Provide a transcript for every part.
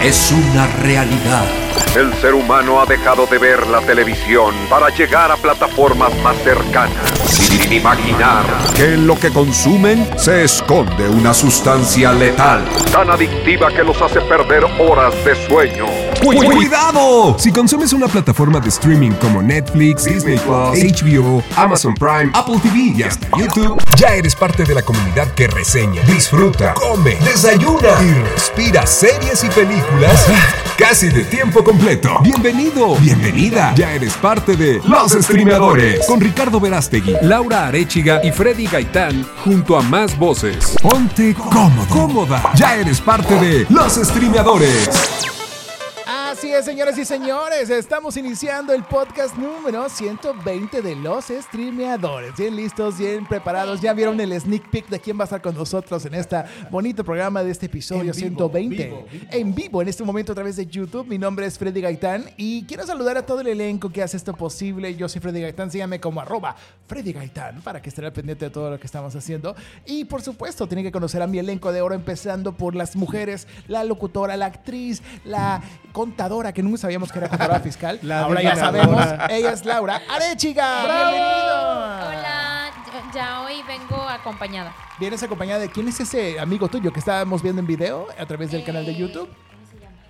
es una realidad. El ser humano ha dejado de ver la televisión para llegar a plataformas más cercanas, sin imaginar que en lo que consumen se esconde una sustancia letal, tan adictiva que los hace perder horas de sueño. ¡Cuidado! Si consumes una plataforma de streaming como Netflix, Disney Plus, HBO, Amazon Prime, Apple TV y hasta YouTube, ya eres parte de la comunidad que reseña, disfruta, come, desayuna y respira series y películas casi de tiempo completo. Bienvenido, bienvenida. Ya eres parte de Los Streamadores con Ricardo Verástegui, Laura Arechiga y Freddy Gaitán junto a más voces. Ponte cómodo, cómoda. Ya eres parte de Los Streamadores. Así es, señoras y señores, estamos iniciando el podcast número 120 de los streameadores. Bien listos, bien preparados. Ya vieron el sneak peek de quién va a estar con nosotros en este bonito programa de este episodio 120. En vivo, en este momento a través de YouTube. Mi nombre es Freddy Gaitán y quiero saludar a todo el elenco que hace esto posible. Yo soy Freddy Gaitán, síganme como arroba Freddy Gaitán para que estén al pendiente de todo lo que estamos haciendo. Y por supuesto, tienen que conocer a mi elenco de oro, empezando por las mujeres, la locutora, la actriz, la contadora que nunca sabíamos que era contadora fiscal. Ahora ya sabemos. Ella es Laura Arechiga. Bienvenido. Hola, ya- hoy vengo acompañada. Vienes acompañada de quién es ese amigo tuyo que estábamos viendo en video a través del canal de Eh, YouTube.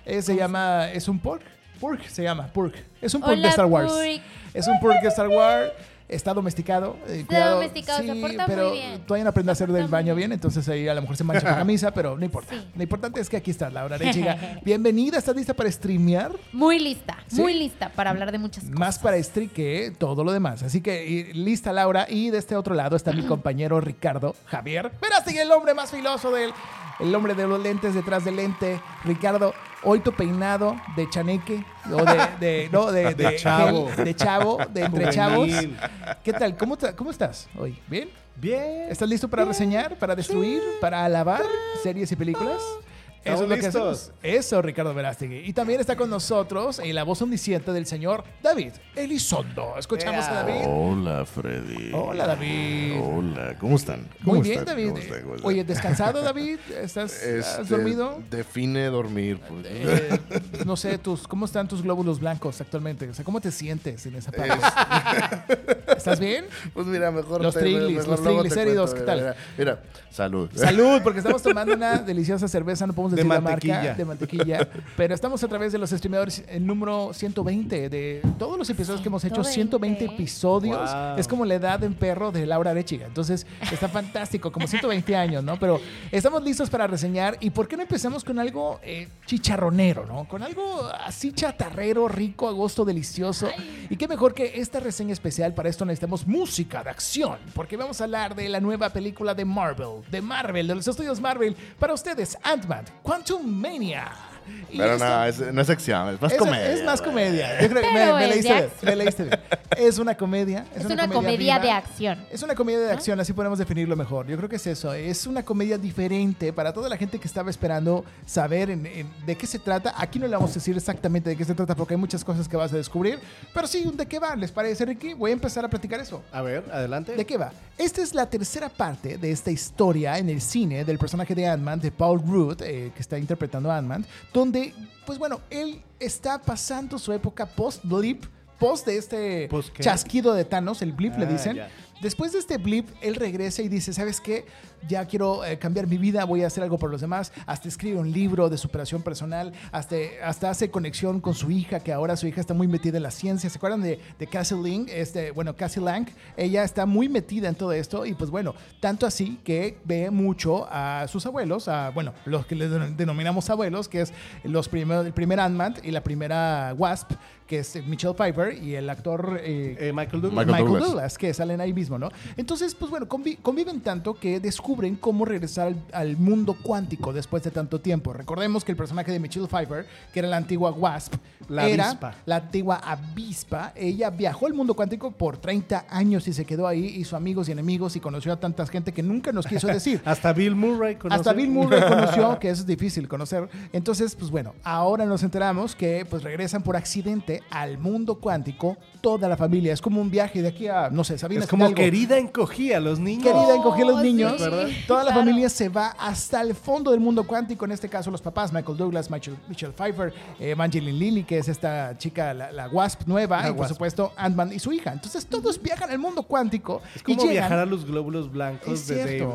Eh, se llama, es un pork. Pork se llama, pork. Es un pork de Star Wars. pork. Es un pork de Star Wars. Está domesticado. eh, cuidado. domesticado, se porta muy pero bien. todavía no aprende a hacer del baño muy bien, entonces ahí a lo mejor se mancha la camisa, pero no importa. Sí. Lo importante es que aquí estás, Laura Arechiga. Bienvenida, ¿estás lista para streamear? Muy lista, ¿Sí? muy lista para hablar de muchas cosas. Más para stream que todo lo demás. Así que lista Laura. Y de este otro lado está mi compañero Ricardo Javier. Verás, el hombre más filoso del el hombre de los lentes detrás del lente. Ricardo, hoy tu peinado de chaneque o de, de- no, de, de chavo. gel, de chavo, de entre chavos. ¿Qué tal? ¿Cómo, ¿Cómo estás hoy? ¿Bien? Bien. ¿Estás listo para reseñar, para destruir, para alabar series y películas? Eso es lo que hacemos. Eso, Ricardo Verástegui. Y también está con nosotros en la voz omnisciente del señor David Elizondo. Escuchamos a David. Hola, Freddy. Hola, David. Hola, ¿cómo están? Muy ¿Cómo bien, están? David. ¿Cómo están? ¿Cómo están? Oye, ¿descansado, David? ¿Estás has Este, dormido? Define dormir. pues. Eh, no sé, tus, ¿cómo están tus glóbulos blancos actualmente? O sea, ¿cómo te sientes en esa parte? ¿Estás bien? Pues mira, mejor. Los triglis, los triglicéridos, ¿qué tal? Mira, mira, salud. Salud, porque estamos tomando una deliciosa cerveza, no podemos De decir la marca, mantequilla. de mantequilla, pero estamos a través de los streamadores el número 120 de todos los episodios que hemos hecho, 120 120. episodios. Wow. Es como la edad en perro de Laura Arechiga. Entonces, está fantástico, como 120 años, ¿no? Pero estamos listos para reseñar y ¿por qué no empezamos con algo eh, chicharronero, ¿no? Con algo así chatarrero, rico, agosto delicioso. Y qué mejor que esta reseña especial, para esto necesitamos música de acción, porque vamos a hablar de la nueva película de Marvel, de Marvel, de los estudios Marvel. Para ustedes, Ant-Man, Quantum Mania. Pero no, es- no es acción, es más es, comedia. es más comedia. Yo creo que me, me es leíste bien, me leíste bien. Es una comedia. Es, Es una comedia de acción. Es una comedia de acción, así podemos definirlo mejor. Yo creo que es eso. Es una comedia diferente para toda la gente que estaba esperando saber en- en- de qué se trata. Aquí no le vamos a decir exactamente de qué se trata porque hay muchas cosas que vas a descubrir. Pero sí, ¿de qué va? ¿Les parece, Ricky? Voy a empezar a platicar eso. A ver, adelante. ¿De qué va? Esta es la tercera parte de esta historia en el cine del personaje de Ant-Man, de Paul Rudd, eh, que está interpretando a Ant-Man, donde, pues bueno, él está pasando su época post-blip, post de este ¿Post chasquido de Thanos, el blip le Ah, dicen. ya. Después de este blip, él regresa y dice, ¿sabes qué? Ya quiero eh, cambiar mi vida, voy a hacer algo por los demás. Hasta escribe un libro de superación personal, hasta, hasta hace conexión con su hija, que ahora su hija está muy metida en la ciencia. ¿Se acuerdan de, de Cassie Lang? Este, bueno, Cassie Lang, ella está muy metida en todo esto y pues bueno, tanto así que ve mucho a sus abuelos, a, bueno, los que le den- denominamos abuelos, que es los primeros, el primer Ant-Man y la primera Wasp, que es Michelle Pfeiffer y el actor... eh, Eh, Michael Douglas. Michael, Michael Douglas. Douglas. que salen ahí mismo, ¿no? Entonces, pues bueno, convi- conviven tanto que descubren cómo regresar al, al mundo cuántico después de tanto tiempo. Recordemos que el personaje de Michelle Pfeiffer, que era la antigua Wasp, La era avispa. la antigua avispa. Ella viajó al mundo cuántico por 30 años y se quedó ahí, hizo amigos y enemigos y conoció a tanta gente que nunca nos quiso decir. Hasta Bill Murray conoce. Hasta Bill Murray conoció que eso es difícil conocer. Entonces, pues bueno, ahora nos enteramos que pues regresan por accidente al mundo cuántico toda la familia. Es como un viaje de aquí a, no sé, Sabina Es como Hidalgo. querida encogía a los niños. querida encogía a los Oh, niños. Toda la claro. familia se va hasta el fondo del mundo cuántico. En este caso, los papás, Michael Douglas, Michael, Michelle Pfeiffer, eh, Evangeline Lilly, que es esta chica, la, la Wasp nueva, La y por Wasp. supuesto, Ant-Man y su hija. Entonces, todos viajan al mundo cuántico. Es y como llegan viajar a los glóbulos blancos Es de. Dave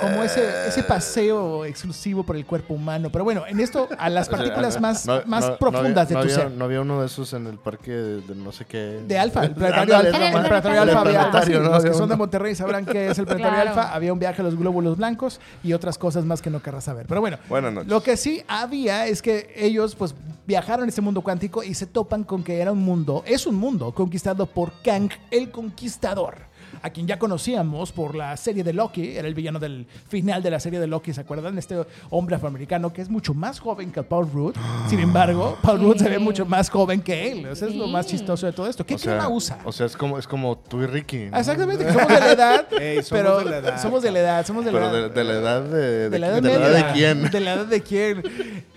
como ese, ese paseo exclusivo por el cuerpo humano. Pero bueno, en esto, a las partículas más, no- más no- profundas no de tu no ser. no había uno de esos en el parque de, de no sé qué. De Alfa, el planetario Alfa. El planetario El Alfa había planetario, sí, ¿no? Los que son de Monterrey sabrán qué es el planetario Claro. Alfa. Había un viaje a los glóbulos blancos y otras cosas más que no querrás saber. Pero bueno, lo que sí había es que ellos pues viajaron a ese mundo cuántico y se topan con que era un mundo, es un mundo conquistado por Kang el Conquistador. A quien ya conocíamos por la serie de Loki, era el villano del final de la serie de Loki, ¿se acuerdan? Este hombre afroamericano que es mucho más joven que Paul Rudd. Sin embargo, Paul Rudd se ve mucho más joven que él. Eso es lo más chistoso de todo esto. ¿Qué o sea, crema usa? O sea, es como, es como tú y Ricky. ¿no? Exactamente, que somos de la edad, Ey, somos pero de la edad. somos de la edad, somos de la Pero edad. de, de la edad de, de, de la edad de, la media. edad de quién. De la edad de quién.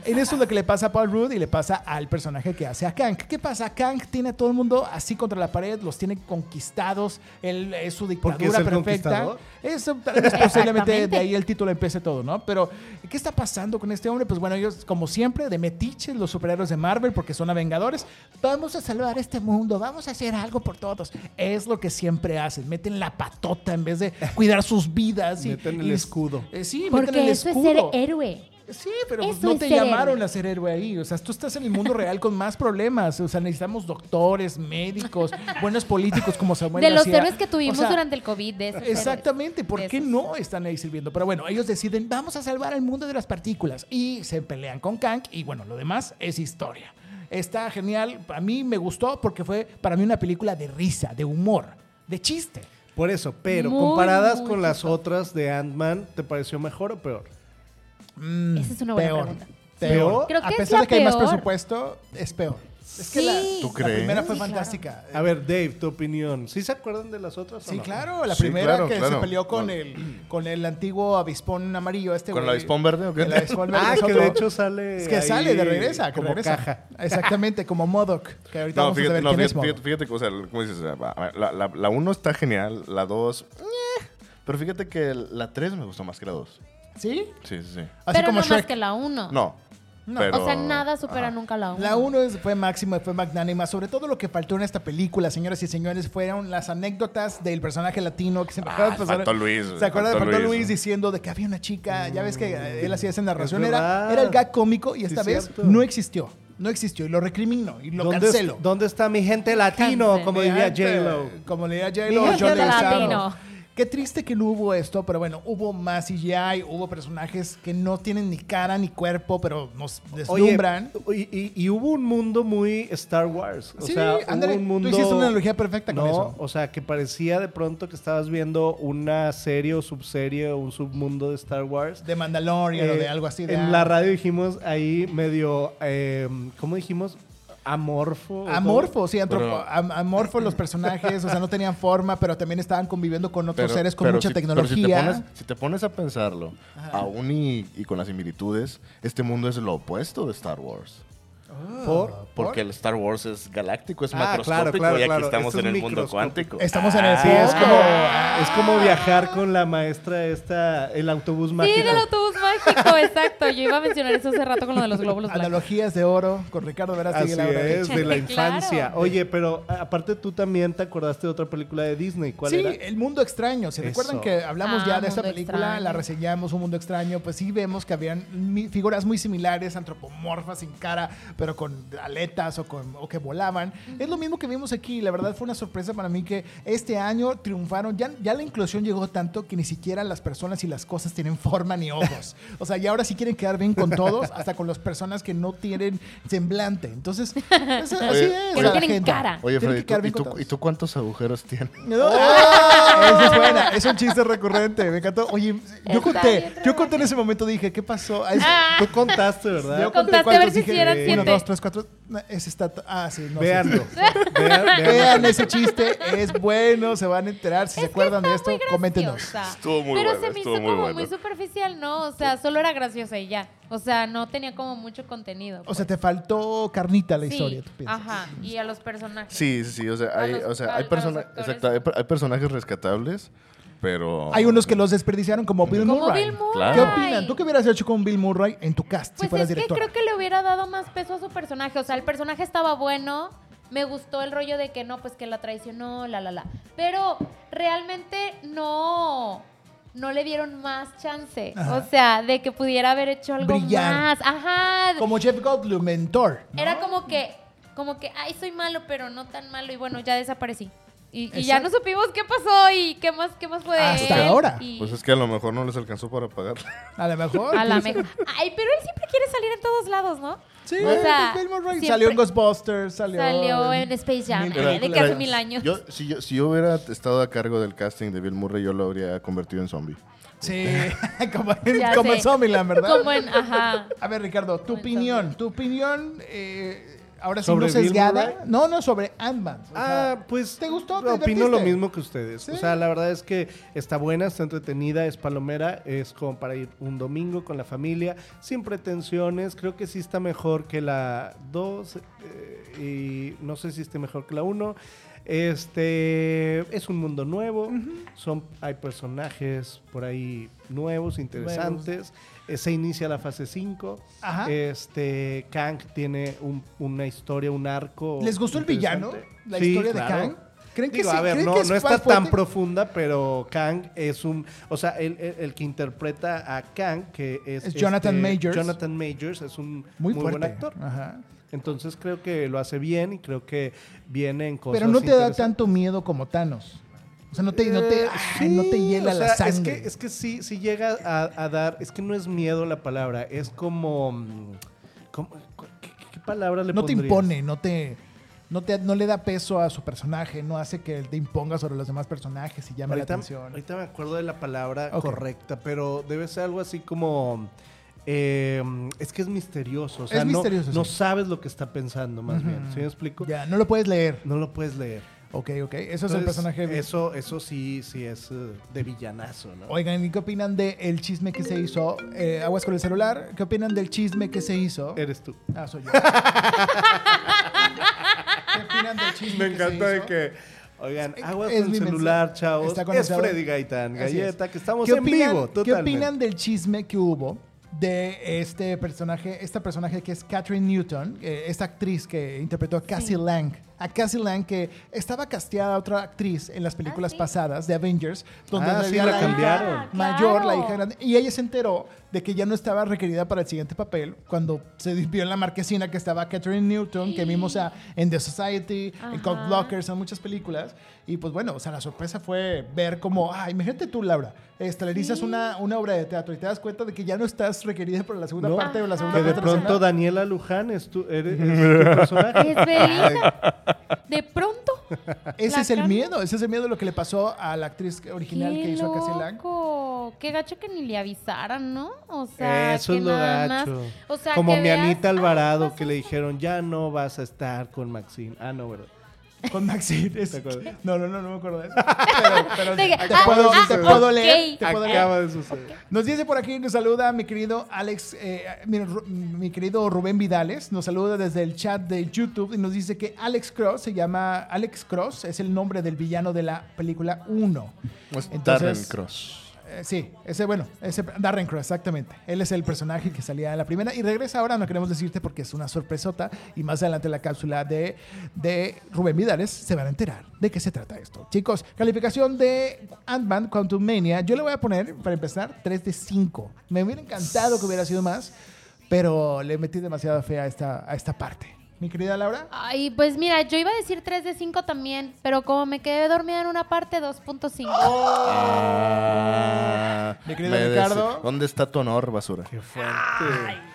En eso es lo que le pasa a Paul Rudd y le pasa al personaje que hace a Kang. ¿Qué pasa? Kang tiene a todo el mundo así contra la pared, los tiene conquistados, él es su dictadura es el perfecta. Eso tal vez posiblemente de ahí el título empiece todo, ¿no? Pero, ¿qué está pasando con este hombre? Pues bueno, ellos, como siempre, de metiches, los superhéroes de Marvel, porque son Vengadores, vamos a salvar este mundo, vamos a hacer algo por todos. Es lo que siempre hacen, meten la patota en vez de cuidar sus vidas. y- Meten el y- escudo. Eh, sí, meten Porque el eso escudo. es ser héroe. Sí, pero pues Eso no te ser llamaron héroe. a ser héroe ahí. O sea, tú estás en el mundo real con más problemas. O sea, necesitamos doctores, médicos, buenos políticos como Samuel De los héroes que tuvimos O sea, durante el COVID. De esos héroes. Exactamente, ¿por De qué esos. no están ahí sirviendo? Pero bueno, ellos deciden, vamos a salvar al mundo de las partículas. Y se pelean con Kang y bueno, lo demás es historia. Está genial, a mí me gustó porque fue para mí una película de risa, de humor, de chiste. Por eso, pero Muy, comparadas muy con las otras de Ant-Man, ¿te pareció mejor o peor? Esa es una buena peor, pregunta. peor. Creo que a es pesar la de que hay más peor. presupuesto, es peor. Es que Sí. la, ¿Tú la crees? primera fue Sí, claro. fantástica. A ver, Dave, tu opinión. ¿Sí se acuerdan de las otras o Sí, no? claro, la Sí, primera claro, que se claro. peleó con No. el con el antiguo avispón amarillo este ¿Con el güey. avispón verde o qué? El avispón verde Ah, es que otro. de hecho sale. es que ahí sale de regresa, que como regresa. caja. Exactamente, como Modoc, que ahorita No, vamos a fíjate, saber no, quién fíjate, es Modoc. fíjate, fíjate que, o sea, ¿cómo dices? A ver, La, la, la uno está genial, la dos... eh, pero fíjate que la tres me gustó más que la dos. ¿Sí? Sí, sí, sí. Así Pero como no más Shrek. que la 1. No. No. pero- O sea, nada supera ajá. nunca la 1. La 1 fue máxima, fue magnánima. Sobre todo lo que faltó en esta película, señoras y señores, fueron las anécdotas del personaje latino que se me Ah, acaba de pasar. faltó Luis, ¿Se acuerdan? faltó Faltó Luis. Luis diciendo de que había una chica. Ya ves que eh, él hacía esa narración. Es Era, era el gag cómico y Sí, esta vez cierto. no existió. No existió y lo recrimino y lo ¿Dónde, cancelo. es- ¿Dónde está mi gente latino? Cancel. Como diría J-Lo. Como le diría Mi J-Lo, Leguizamo. latino. Qué triste que no hubo esto, pero bueno, hubo más CGI, hubo personajes que no tienen ni cara ni cuerpo, pero nos Oye, deslumbran. y, y- y hubo un mundo muy Star Wars. O Sí, sea, hubo un tú mundo. hiciste una analogía perfecta con no, eso. O sea, que parecía de pronto que estabas viendo una serie o subserie o un submundo de Star Wars. de Mandalorian o Eh, de algo así. De, en la radio dijimos ahí medio. eh, ¿Cómo dijimos? Amorfo. Amorfo, sí, antropo- Pero- am- amorfo los personajes, o sea, no tenían forma, pero también estaban conviviendo con otros Pero- seres con pero mucha si- pero tecnología. si, te pones, si te pones a pensarlo, aún y, y con las similitudes, este mundo es lo opuesto de Star Wars. ¿Por? Porque el Star Wars es galáctico, es Ah, macroscópico claro, claro, y aquí claro. estamos Esto es en el mundo cuántico. Estamos en el Sí, es como, Ah. es como viajar con la maestra esta, el autobús mágico. Sí, del autobús mágico, exacto. Yo iba a mencionar eso hace rato con lo de los glóbulos blancos. Analogías de oro con Ricardo Verástegui Así es, de la Claro. infancia. Oye, pero aparte tú también te acordaste de otra película de Disney. ¿Cuál Sí, era? El Mundo Extraño. ¿Se Eso. recuerdan que hablamos Ah, ya de esta película? Extraño. La reseñamos, Un Mundo Extraño. Pues sí vemos que habían figuras muy similares, antropomorfas, sin cara, pero con aletas o, con, o que volaban. Es lo mismo que vimos aquí. La verdad fue una sorpresa para mí que este año triunfaron. Ya, ya la inclusión llegó tanto que ni siquiera las personas y las cosas tienen forma ni ojos. O sea, ya ahora sí quieren quedar bien con todos, hasta con las personas que no tienen semblante. Entonces, es- así es. Que no tienen gente. cara. Oye, Tienen Freddy, que quedar ¿tú- ¿y, tú. ¿y cuántos agujeros tienes? No. Esa es buena, es un chiste recurrente, me encantó. Oye, yo Está conté, yo conté en ese momento, dije, ¿qué pasó? Ah, es- Tú contaste, ¿verdad? yo conté Contaste a ver si dije, eran siete. Dos, tres, cuatro. Ese está. Ah, sí, no. Véanlo. Vean, vean. Ese chiste, es bueno, se van a enterar. Si se Es acuerdan de esto, coméntenos. Estuvo muy Pero bueno, se me hizo muy como bueno. muy superficial, ¿no? O sea, solo era graciosa y ya. O sea, no tenía como mucho contenido. O pues. sea, te faltó carnita la Sí, historia, tú piensas. Ajá, y a los personajes. Sí, sí, sí. O sea, hay, los- o sea, hay, persona- exacto, hay personajes rescatables, pero... Hay unos que los desperdiciaron como Bill Como Murray. Bill Murray. Claro. ¿Qué opinan? ¿Tú qué hubieras hecho con Bill Murray en tu cast si Pues fueras es que creo que le hubiera dado más peso a su personaje. O sea, el personaje estaba bueno. Me gustó el rollo de que no, pues que la traicionó, la, la, la. Pero realmente no, no le dieron más chance. Ajá. O sea, de que pudiera haber hecho algo Brillar. más. Ajá. Como Jeff Goldblum en Thor. ¿no? Era como que, como que, ay, soy malo, pero no tan malo. Y bueno, ya desaparecí. Y, y ya no supimos qué pasó y qué más, qué más fue de Hasta él. ahora. Y- Pues es que a lo mejor no les alcanzó para pagar. A lo mejor. a la quién mejor. Ay, pero él siempre quiere salir en todos lados, ¿no? Sí, O sea, Bill Murray siempre- salió en Ghostbusters, salió, Salió en Space Jam, mil eh, de que películas. hace mil años. Yo, si, yo, si yo hubiera estado a cargo del casting de Bill Murray, yo lo habría convertido en zombie. Sí, como, en- Ya como sé. en Zombieland, ¿verdad? Como en, ajá. A ver, Ricardo, tu opinión, tu opinión, eh, ahora sí ¿Sobre no sesgada. No, no, sobre Ant-Man. Sea, Ah, pues ¿te gustó? ¿Te opino lo mismo que ustedes. Sí. O sea, la verdad es que está buena, está entretenida, es palomera, es como para ir un domingo con la familia, sin pretensiones. Creo que sí está mejor que la 2 y no sé si esté mejor que la 1. Este es un mundo nuevo, son hay personajes por ahí nuevos, interesantes. Eh, se inicia la fase 5. Ajá. Este Kang tiene un- una historia, un arco. ¿Les gustó el villano? ¿La Sí, historia de. Kang? ¿Creen que Digo, sí? a ver, ¿Creen no, que es no está tan profunda, pero Kang es un. O sea, el, el- el que interpreta a Kang, que es. Es Jonathan Majors. Jonathan Majors es un Muy, muy, buen actor. Ajá. Entonces creo que lo hace bien y creo que viene en cosas. Pero no te da tanto miedo como Thanos. O sea, no te, no te, Eh, ay, no te hiela o la sangre. Es que, es que sí, sí llega a, a dar. Es que no es miedo la palabra, es como. mm, como- ¿qué, qué palabra le no te impone, no te, no te, no le da peso a su personaje, no hace que él te imponga sobre los demás personajes y llame la atención. ahorita me acuerdo de la palabra correcta, pero debe ser algo así como. eh, es que es misterioso. O sea, Es no, misterioso, no sí. sabes lo que está pensando, más bien. ¿Sí me explico? Ya, no lo puedes leer. No lo puedes leer. Ok, ok. Eso es el personaje. Eso, eso sí, sí es eh, de villanazo, ¿no? Oigan, ¿y qué opinan del chisme que se hizo? Eh, aguas con el celular. ¿Qué opinan del chisme que se hizo? Eres tú. Ah, soy yo. ¿Qué opinan del chisme Me que se encanta de hizo? que. Oigan, aguas Es con el celular, mensaje. chavos. Está Es. Freddy Gaitán, es. Galleta, que estamos ¿Qué en opinan- vivo, ¿Qué totalmente. opinan del chisme que hubo de este personaje, esta personaje que es Catherine Newton, eh, esta actriz que interpretó a Cassie Lang? A Cassie Lang que estaba casteada a otra actriz en las películas sí. pasadas de Avengers, donde Ah, sí, la hija cambiaron. mayor, la hija grande, y ella se enteró de que ya no estaba requerida para el siguiente papel cuando se vio en la marquesina que estaba Catherine Newton, que vimos a, en The Society, en Cold. Blockers, en muchas películas. Y pues bueno, o sea, la sorpresa fue ver como, ah, imagínate tú, Laura, estelarizas una, una obra de teatro y te das cuenta de que ya no estás requerida para la segunda No, parte o la segunda Que de parte pronto Daniela Luján es tu, eres, es tu personaje. Es Belinda. De pronto. Ese la es el miedo, ese es el miedo de lo que le pasó a la actriz original Qué que hizo a Cassie Lang. Qué gacho que ni le avisaran, ¿no? O sea, Eso que es lo nada más- gacho. O sea, Como que mi veas, Anita ah, Alvarado, que le dijeron, ya no vas a estar con Maxine. Ah, no, ¿verdad? Con Maxine. es- no, no, no, no me acuerdo de eso. Pero, pero te, ah, puedo, ah, te puedo leer. Te puedo leer. Acaba de suceder. Nos dice por aquí, nos saluda mi querido Alex, eh, mi, querido Rubén Vidales, nos saluda desde el chat de YouTube y nos dice que Alex Cross se llama, Alex Cross es el nombre del villano de la película 1. Es Entonces- Darren Cross. Eh, sí, ese, bueno, ese Darren Cross, exactamente. Él es el personaje que salía en la primera y regresa ahora, no queremos decirte porque es una sorpresota y más adelante la cápsula de, de Rubén Vidales se van a enterar de qué se trata esto. Chicos, calificación de Ant-Man Quantum Mania, yo le voy a poner, para empezar, 3 de 5. Me hubiera encantado que hubiera sido más, pero le metí demasiada fe a esta, a esta parte. Mi querida Laura. Ay, pues mira, yo iba a decir 3 de 5 también, pero como me quedé dormida en una parte, 2.5. Ah, Mi querido me Ricardo. des- ¿Dónde está tu honor, basura? Qué fuerte.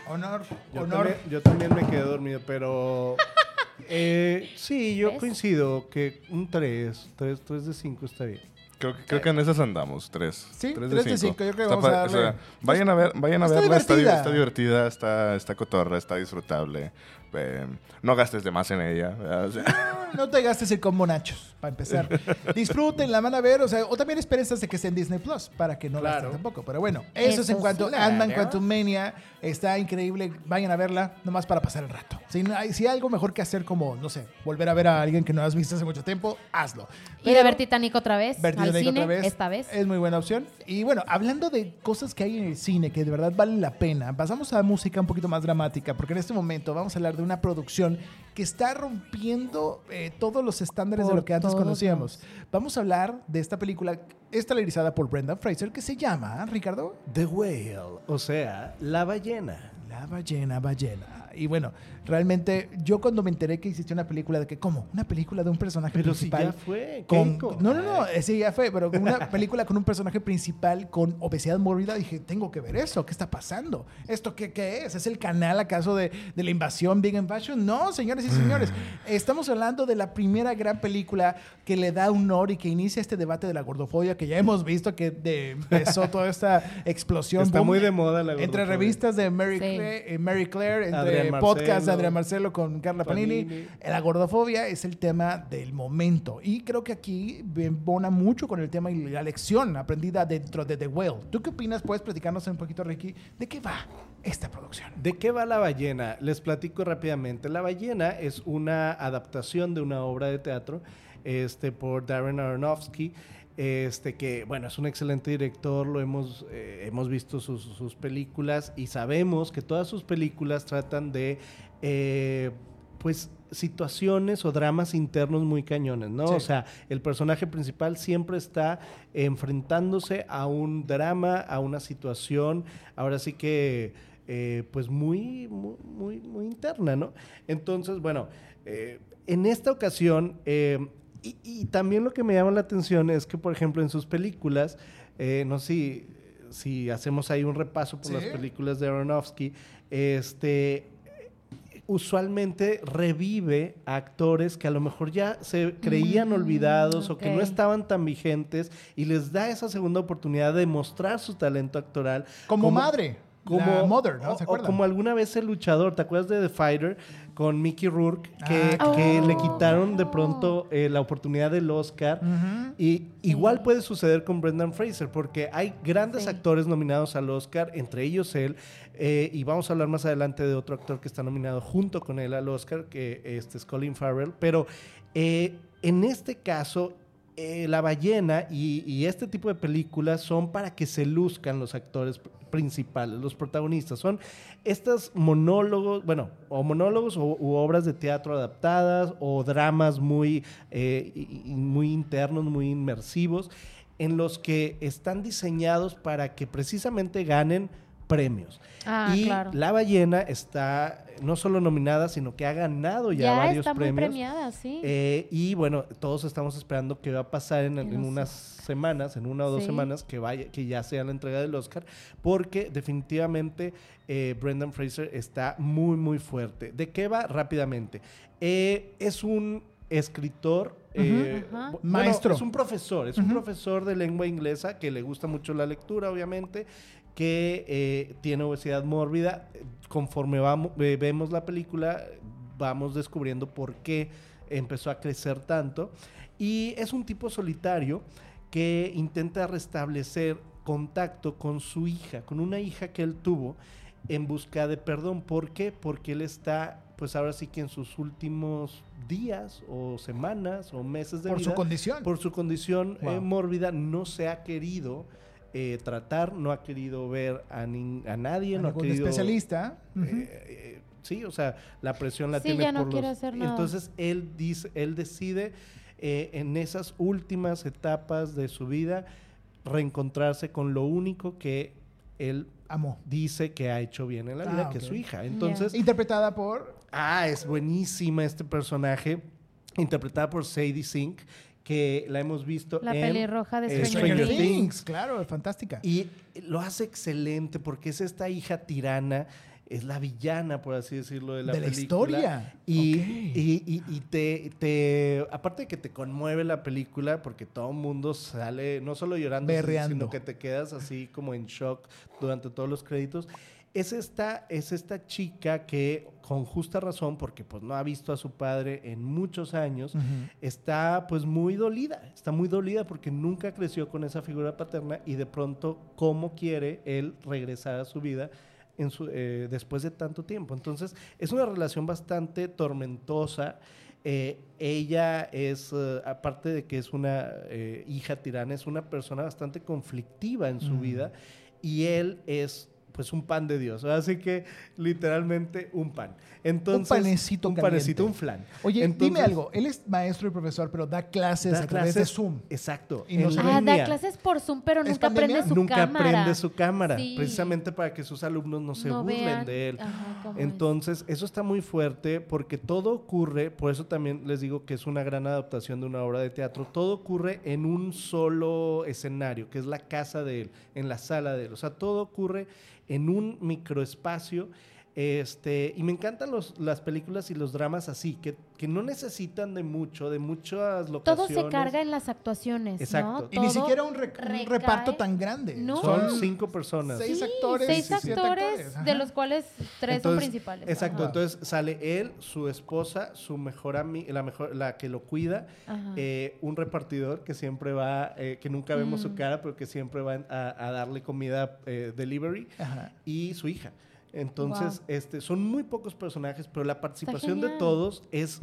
Honor, Yo honor. también, yo también me quedé dormido, pero... eh, sí, yo ¿Ves? coincido que un 3, 3, 3 de 5 está bien. Creo que, creo que en esas andamos, tres. Sí, tres tres de cinco, yo creo que Está vamos a darle- vayan a ver, vayan a Está verla, está, di- divertida. está divertida, está, está cotorra, está disfrutable. Eh, no gastes de más en ella. ¿verdad? O sea, no te gastes el combo nachos, para empezar. Disfruten, la van a ver, o sea, o también esperen hasta que esté en Disney Plus, para que no Claro. gasten tampoco. Pero bueno, eso, es en cuanto a Ant-Man Quantumania. Está increíble, vayan a verla, nomás para pasar el rato. Si, hay, si hay algo mejor que hacer, como, no sé, volver a ver a alguien que no has visto hace mucho tiempo, hazlo. Ir a Pero- ver Titanic otra vez ver al Titanic cine, otra vez esta vez. Es muy buena opción. Y bueno, hablando de cosas que hay en el cine que de verdad valen la pena, pasamos a música un poquito más dramática, porque en este momento vamos a hablar de una producción que está rompiendo eh, todos los estándares de lo que antes conocíamos. Vamos a hablar de esta película estelarizada por Brendan Fraser que se llama, Ricardo, The Whale, o sea, la ballena. La ballena, ballena. Y bueno, realmente yo cuando me enteré que existía una película de que, ¿cómo? Una película de un personaje Pero si principal. ya fue, con, no, no, no, ese ya fue, pero una película con un personaje principal con obesidad mórbida, dije, tengo que ver eso, ¿qué está pasando? ¿Esto qué, qué es? ¿Es el canal acaso de, de la invasión Big and Fashion? No, señores y señores, estamos hablando de la primera gran película que le da honor y que inicia este debate de la gordofobia que ya hemos visto que de- empezó toda esta explosión. Está boom, muy de moda la Entre gordofobia. revistas de Mary, Sí. Claire, eh, Mary Claire, entre Adrián podcasts de. Adrián Marcelo con Carla Panini. Panini. La gordofobia es el tema del momento. Y creo que aquí embona mucho con el tema y la lección aprendida dentro de The Whale. ¿Tú qué opinas? ¿Puedes platicarnos un poquito, Ricky, de qué va esta producción? ¿De qué va La ballena? Les platico rápidamente. La ballena es una adaptación de una obra de teatro este, por Darren Aronofsky. Este que, bueno, es un excelente director, lo hemos, eh, hemos visto sus, sus películas y sabemos que todas sus películas tratan de, eh, pues, situaciones o dramas internos muy cañones, ¿no? Sí. O sea, el personaje principal siempre está enfrentándose a un drama, a una situación, ahora sí que, eh, pues muy, muy, muy, interna, ¿no? Entonces, bueno, en esta ocasión, y, y también lo que me llama la atención es que, por ejemplo, en sus películas, eh, no sé si, si hacemos ahí un repaso por Sí. las películas de Aronofsky, este usualmente revive a actores que a lo mejor ya se creían Mm, olvidados o que no estaban tan vigentes y les da esa segunda oportunidad de mostrar su talento actoral. Como, madre, Como la Mother, ¿no? o- ¿Se o acuerdan? como alguna vez el luchador, ¿te acuerdas de The Fighter con Mickey Rourke? Que, Ah, que oh. le quitaron de pronto eh, la oportunidad del Oscar. Y igual puede suceder con Brendan Fraser, porque hay grandes Sí. actores nominados al Oscar, entre ellos él, eh, y vamos a hablar más adelante de otro actor que está nominado junto con él al Oscar, que este es Colin Farrell, pero eh, en este caso... eh, la ballena y, y este tipo de películas son para que se luzcan los actores pr- principales, los protagonistas. Son estos monólogos, bueno, o monólogos o, u obras de teatro adaptadas o dramas muy, eh, muy internos, muy inmersivos, en los que están diseñados para que precisamente ganen premios. Ah, y claro. La ballena está no solo nominada, sino que ha ganado ya, Ya varios está muy premios. premiada, sí. Eh, y bueno, todos estamos esperando qué va a pasar en, unas semanas, en una o dos Sí. semanas, que vaya, que ya sea la entrega del Oscar, porque definitivamente eh, Brendan Fraser está muy, muy fuerte. ¿De qué va? Rápidamente. Eh, es un escritor. eh, bueno, Maestro. es un profesor, es un profesor de lengua inglesa que le gusta mucho la lectura, obviamente, que eh, tiene obesidad mórbida. Conforme vamos, eh, vemos la película, vamos descubriendo por qué empezó a crecer tanto. Y es un tipo solitario que intenta restablecer contacto con su hija, con una hija que él tuvo en busca de perdón. ¿Por qué? Porque él está, pues ahora sí que en sus últimos días o semanas o meses de Por su vida, condición. por su condición eh, mórbida, no se ha querido eh, tratar, no ha querido ver a, nin- a nadie, A no ha querido... especialista. Eh, eh, sí, o sea, la presión la Sí, tiene ya no por quiere los- hacer nada. Entonces él dice, él decide eh, en esas últimas etapas de su vida reencontrarse con lo único que él Amó. dice que ha hecho bien en la Ah, vida, que es su hija. Entonces, Interpretada por... Ah, es buenísima este personaje, interpretada por Sadie Sink, que la hemos visto La en pelirroja de eh, Stranger Stranger Things. Things. Claro, fantástica. Y lo hace excelente porque es esta hija tirana es la villana, por así decirlo, de la De la película. historia. Y, y- y- y te, te- aparte de que te conmueve la película, porque todo el mundo sale, no solo llorando, Berreando. sino que te quedas así como en shock durante todos los créditos. Es esta, es esta chica que, con justa razón, porque pues no ha visto a su padre en muchos años, está pues muy dolida, está muy dolida porque nunca creció con esa figura paterna y de pronto cómo quiere él regresar a su vida en su, eh, después de tanto tiempo. Entonces es una relación bastante tormentosa. Eh, ella es, eh, aparte de que es una hija tirana, es una persona bastante conflictiva en su vida y él es pues un pan de Dios. Así que literalmente un pan. Entonces, panecito Un caliente. panecito, un flan. Oye, dime algo. Él es maestro y profesor, pero da clases da a través de clases- Zoom. Exacto. Y no Ah, da clases por Zoom, pero ¿Es nunca pandemia? prende su Nunca cámara. prende su cámara, Sí. precisamente para que sus alumnos no se No burlen vean. de él. Ajá, es. Entonces, eso está muy fuerte porque todo ocurre, por eso también les digo que es una gran adaptación de una obra de teatro, todo ocurre en un solo escenario, que es la casa de él, en la sala de él. O sea, todo ocurre en un microespacio. Este, y me encantan los, las películas y los dramas así, que, que no necesitan de mucho, de muchas Todo locaciones. se carga en las actuaciones, Exacto. ¿no? Y ni Todo siquiera un, re- un recae- reparto tan grande. No. Son cinco personas. Seis Sí, actores. Seis actores, actores, de los cuales tres son principales. Exacto, Ajá. entonces sale él, su esposa, su mejor amiga, la mejor, la que lo cuida, eh, un repartidor que siempre va, eh, que nunca vemos su Mm. cara, pero que siempre va a, a darle comida eh, delivery, Ajá. y su hija. Entonces, Wow. este, son muy pocos personajes, pero la participación de todos es,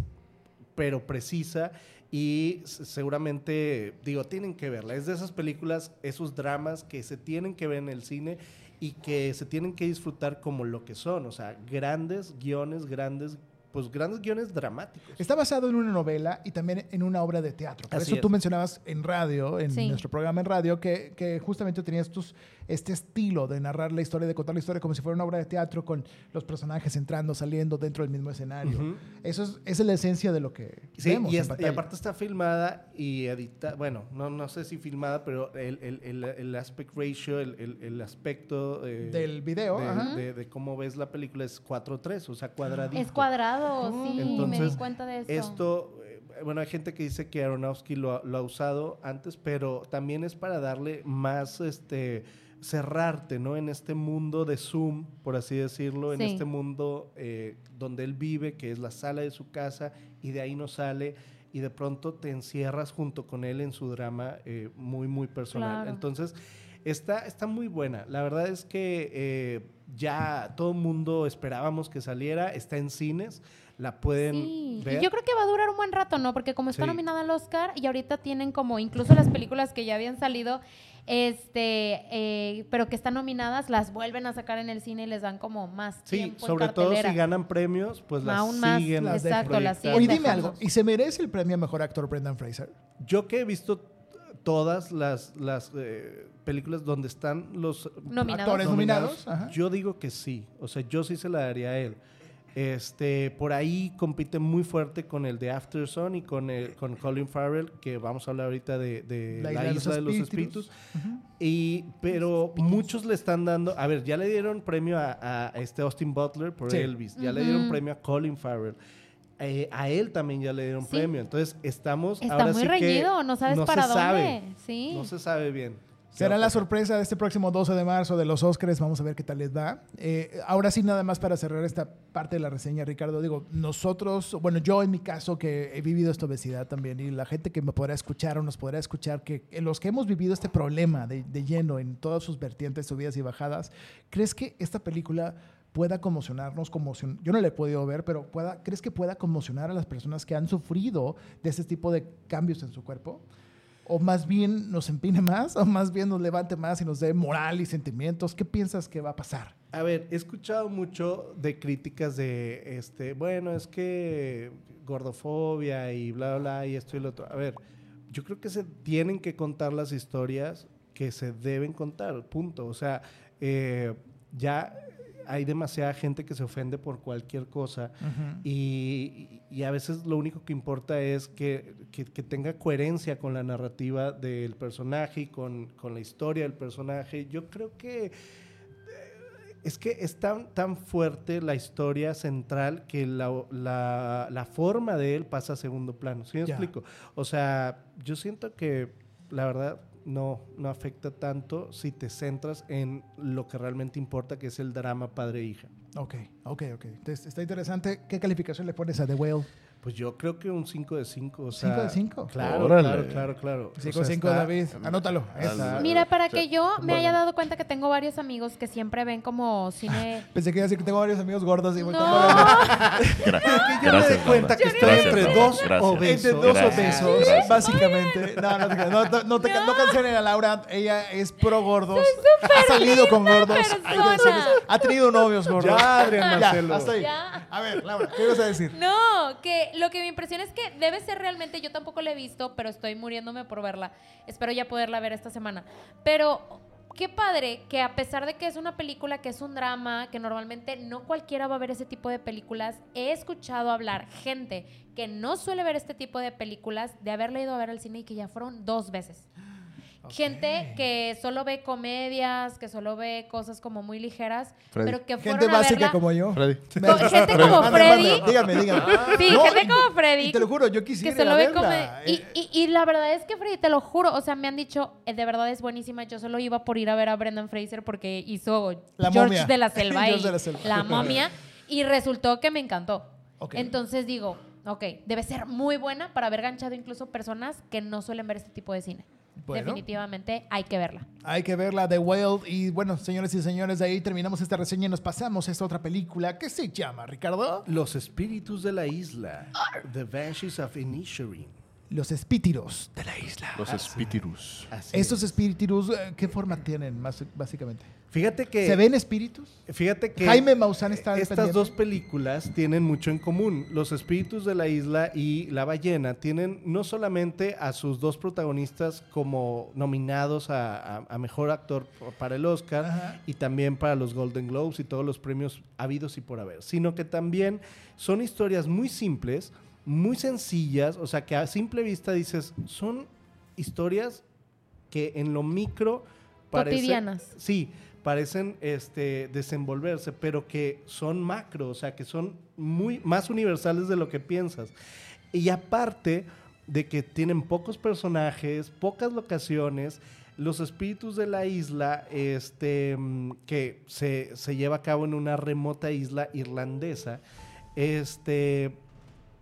pero precisa. Y seguramente, digo, tienen que verla. Es de esas películas, esos dramas que se tienen que ver en el cine y que se tienen que disfrutar como lo que son. O sea, grandes guiones, grandes, pues grandes guiones dramáticos. Está basado en una novela y también en una obra de teatro. Por Así eso es. tú mencionabas en radio, en Sí. nuestro programa en radio, que, que justamente tenías tus, este estilo de narrar la historia, de contar la historia como si fuera una obra de teatro con los personajes entrando, saliendo dentro del mismo escenario. Ujú. Eso es, esa es la esencia de lo que Sí, vemos y, en es- y pantalla. aparte está filmada y editada, bueno, no, no sé si filmada, pero el, el, el, el aspect ratio, el, el, el aspecto eh, Del video, de- de cómo ves la película es 4-3, o sea, cuadradito. Es cuadrado, sí, me di Entonces, cuenta de eso. Esto, eh, bueno, hay gente que dice que Aronofsky lo, ha- lo ha usado antes, pero también es para darle más, este, cerrarte, ¿no? En este mundo de Zoom, por así decirlo, en este mundo eh, donde él vive, que es la sala de su casa, y de ahí no sale, y de pronto te encierras junto con él en su drama eh, muy, muy personal. Claro. Entonces, está, está muy buena. La verdad es que eh, ya todo el mundo esperábamos que saliera, está en cines, la pueden Sí, ver. y yo creo que va a durar un buen rato, ¿no? Porque como está Sí. nominada al Oscar y ahorita tienen como incluso las películas que ya habían salido, este, eh, pero que están nominadas, las vuelven a sacar en el cine y les dan como más Sí, tiempo en sobre todo si ganan premios, pues las Aún más, siguen. las exacto, las proyectando. Oye, siguen dime algo. ¿Y se merece el premio a mejor actor Brendan Fraser? Yo que he visto todas las, las eh, películas donde están los Nominados. Actores nominados. Yo digo que sí. O sea, yo sí se la daría a él. Este, por ahí compite muy fuerte con el de Afterson y con, el, con Colin Farrell, que vamos a hablar ahorita de, de La, Isla, de los Espíritus. Y, pero muchos le están dando, a ver, ya le dieron premio a, a este Austin Butler por Sí. Elvis, ya le dieron premio a Colin Farrell. Eh, a él también ya le dieron Sí. premio. Entonces estamos Está ahora muy sí que reñido, no sabes no para se dónde. sabe, Sí. No se sabe bien. Será la sorpresa de este próximo 12 de marzo de los Oscars. Vamos a ver qué tal les va. Eh, ahora sí, nada más para cerrar esta parte de la reseña, Ricardo. Digo, nosotros, bueno, yo en mi caso que he vivido esta obesidad también y la gente que me podrá escuchar o nos podrá escuchar, que en los que hemos vivido este problema de, de lleno en todas sus vertientes, subidas y bajadas, ¿crees que esta película pueda conmocionarnos? Conmocion yo no la he podido ver, pero pueda, ¿crees que pueda conmocionar a las personas que han sufrido de este tipo de cambios en su cuerpo? ¿O más bien nos empine más? ¿O más bien nos levante más y nos dé moral y sentimientos? ¿Qué piensas que va a pasar? A ver, he escuchado mucho de críticas de, este, bueno, es que gordofobia y bla, bla, bla, y esto y lo otro. A ver, yo creo que se tienen que contar las historias que se deben contar, punto. O sea, eh, ya hay demasiada gente que se ofende por cualquier cosa y, y a veces lo único que importa es que, que- que tenga coherencia con la narrativa del personaje y con, con la historia del personaje. Yo creo que Es que es tan, tan fuerte la historia central que la, la- la forma de él pasa a segundo plano. ¿Sí me explico? O sea, yo siento que la verdad no, no afecta tanto si te centras en lo que realmente importa, que es el drama padre-hija. Ok, ok, ok. Entonces, está interesante. ¿Qué calificación le pones a The Whale? Pues yo creo que un 5 de 5. O sea, ¿Cinco de cinco? Claro, Órale. claro, claro, claro. O 5 sea, 5 está- David. Anótalo. Mira, para que yo me bueno. haya dado cuenta que tengo varios amigos que siempre ven como cine. Pensé que iba a decir que tengo varios amigos gordos y voy No. Gra- Que yo me gracias, dé cuenta que estoy Gracias, entre dos Gracias. obesos. Entre dos obesos, gracias. básicamente. No, no, no, no, no te, no cancelen a Laura. Ella es pro gordos. Ha salido con gordos. persona. Hay que decirles. Ha tenido novios gordos. Ya, Adrián Ya, Marcelo. hasta ahí. Ya. A ver, Laura, ¿qué ibas a decir? No, que lo que me impresiona es que debe ser realmente, yo tampoco la he visto, pero estoy muriéndome por verla. Espero ya poderla ver esta semana. Pero qué padre que a pesar de que es una película que es un drama, que normalmente no cualquiera va a ver ese tipo de películas, he escuchado hablar gente que no suele ver este tipo de películas de haberla ido a ver al cine y que ya fueron dos veces. Gente que solo ve comedias, que solo ve cosas como muy ligeras, Freddy. pero que fueron Gente a básica verla. como yo. Freddy. Gente como Freddy. Dígame, dígame. Sí, No, gente y- como Freddy. Y te lo juro, yo que quisiera se ir a lo ve verla. como... Y, Eh, y- y la verdad es que Freddy, te lo juro, o sea, me han dicho, eh, de verdad es buenísima. Yo solo iba por ir a ver a Brendan Fraser porque hizo La George momia. de la Selva George y de la Selva. la momia. Y resultó que me encantó. Entonces digo, ok, debe ser muy buena para haber ganchado incluso personas que no suelen ver este tipo de cine. Bueno. Definitivamente hay que verla. Hay que verla, The Whale. Y bueno, señores y señores, de ahí terminamos esta reseña y nos pasamos a esta otra película que se llama, Ricardo, Los espíritus de la isla. The Banshees of Inisherin. Los Espíritus de la Isla. Los espíritus. Así Estos es. espíritus, eh, ¿qué forma tienen más básicamente? Fíjate que. ¿Se ven espíritus? Fíjate que. Jaime Maussan está Estas pendiente. dos películas tienen mucho en común. Los espíritus de la isla y La ballena tienen no solamente a sus dos protagonistas como nominados a, a- a mejor actor para el Oscar Ajá. y también para los Golden Globes y todos los premios habidos y por haber, sino que también son historias muy simples, muy sencillas, o sea que a simple vista dices, son historias que en lo micro parecen- Cotidianas. Sí, parecen este, desenvolverse, pero que son macro, o sea, que son muy más universales de lo que piensas. Y aparte de que tienen pocos personajes, pocas locaciones, los espíritus de la isla, este, que se, se lleva a cabo en una remota isla irlandesa, este,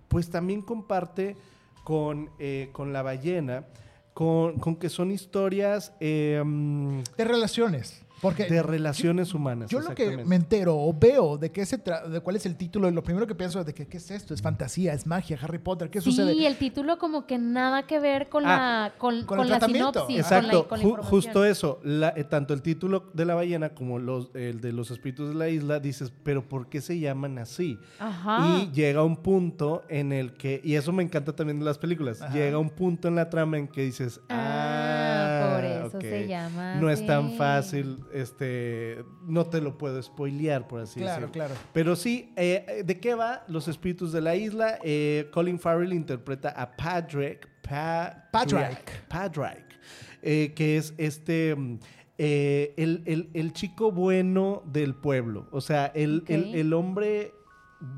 pues también comparte con, eh, con la ballena, con, con que son historias mm, De relaciones. Porque de relaciones humanas. yo lo que me entero o veo de qué se de cuál es el título, lo primero que pienso es de que qué es esto, es fantasía, es magia, Harry Potter, ¿qué Sí, sucede? el título como que nada que ver con Ah, la con, con con el la tratamiento. sinopsis, Exacto, con la, con la ju- información. justo eso. La- eh, tanto el título de la ballena como los, el de los espíritus de la isla, dices, pero ¿por qué se llaman así? Ajá. Y llega un punto en el que, y eso me encanta también de las películas, Ajá. llega un punto en la trama en que dices, Ah, ah, por eso ok, se llama No es tan así". fácil, este, no te lo puedo spoilear, por así claro, decirlo. claro. Pero sí, eh, ¿de qué va? Los espíritus de la isla. Eh, Colin Farrell interpreta a Patrick. Pa- Patrick. Patrick. eh, que es este. mm, el, el- el chico bueno del pueblo. O sea, el, el- hombre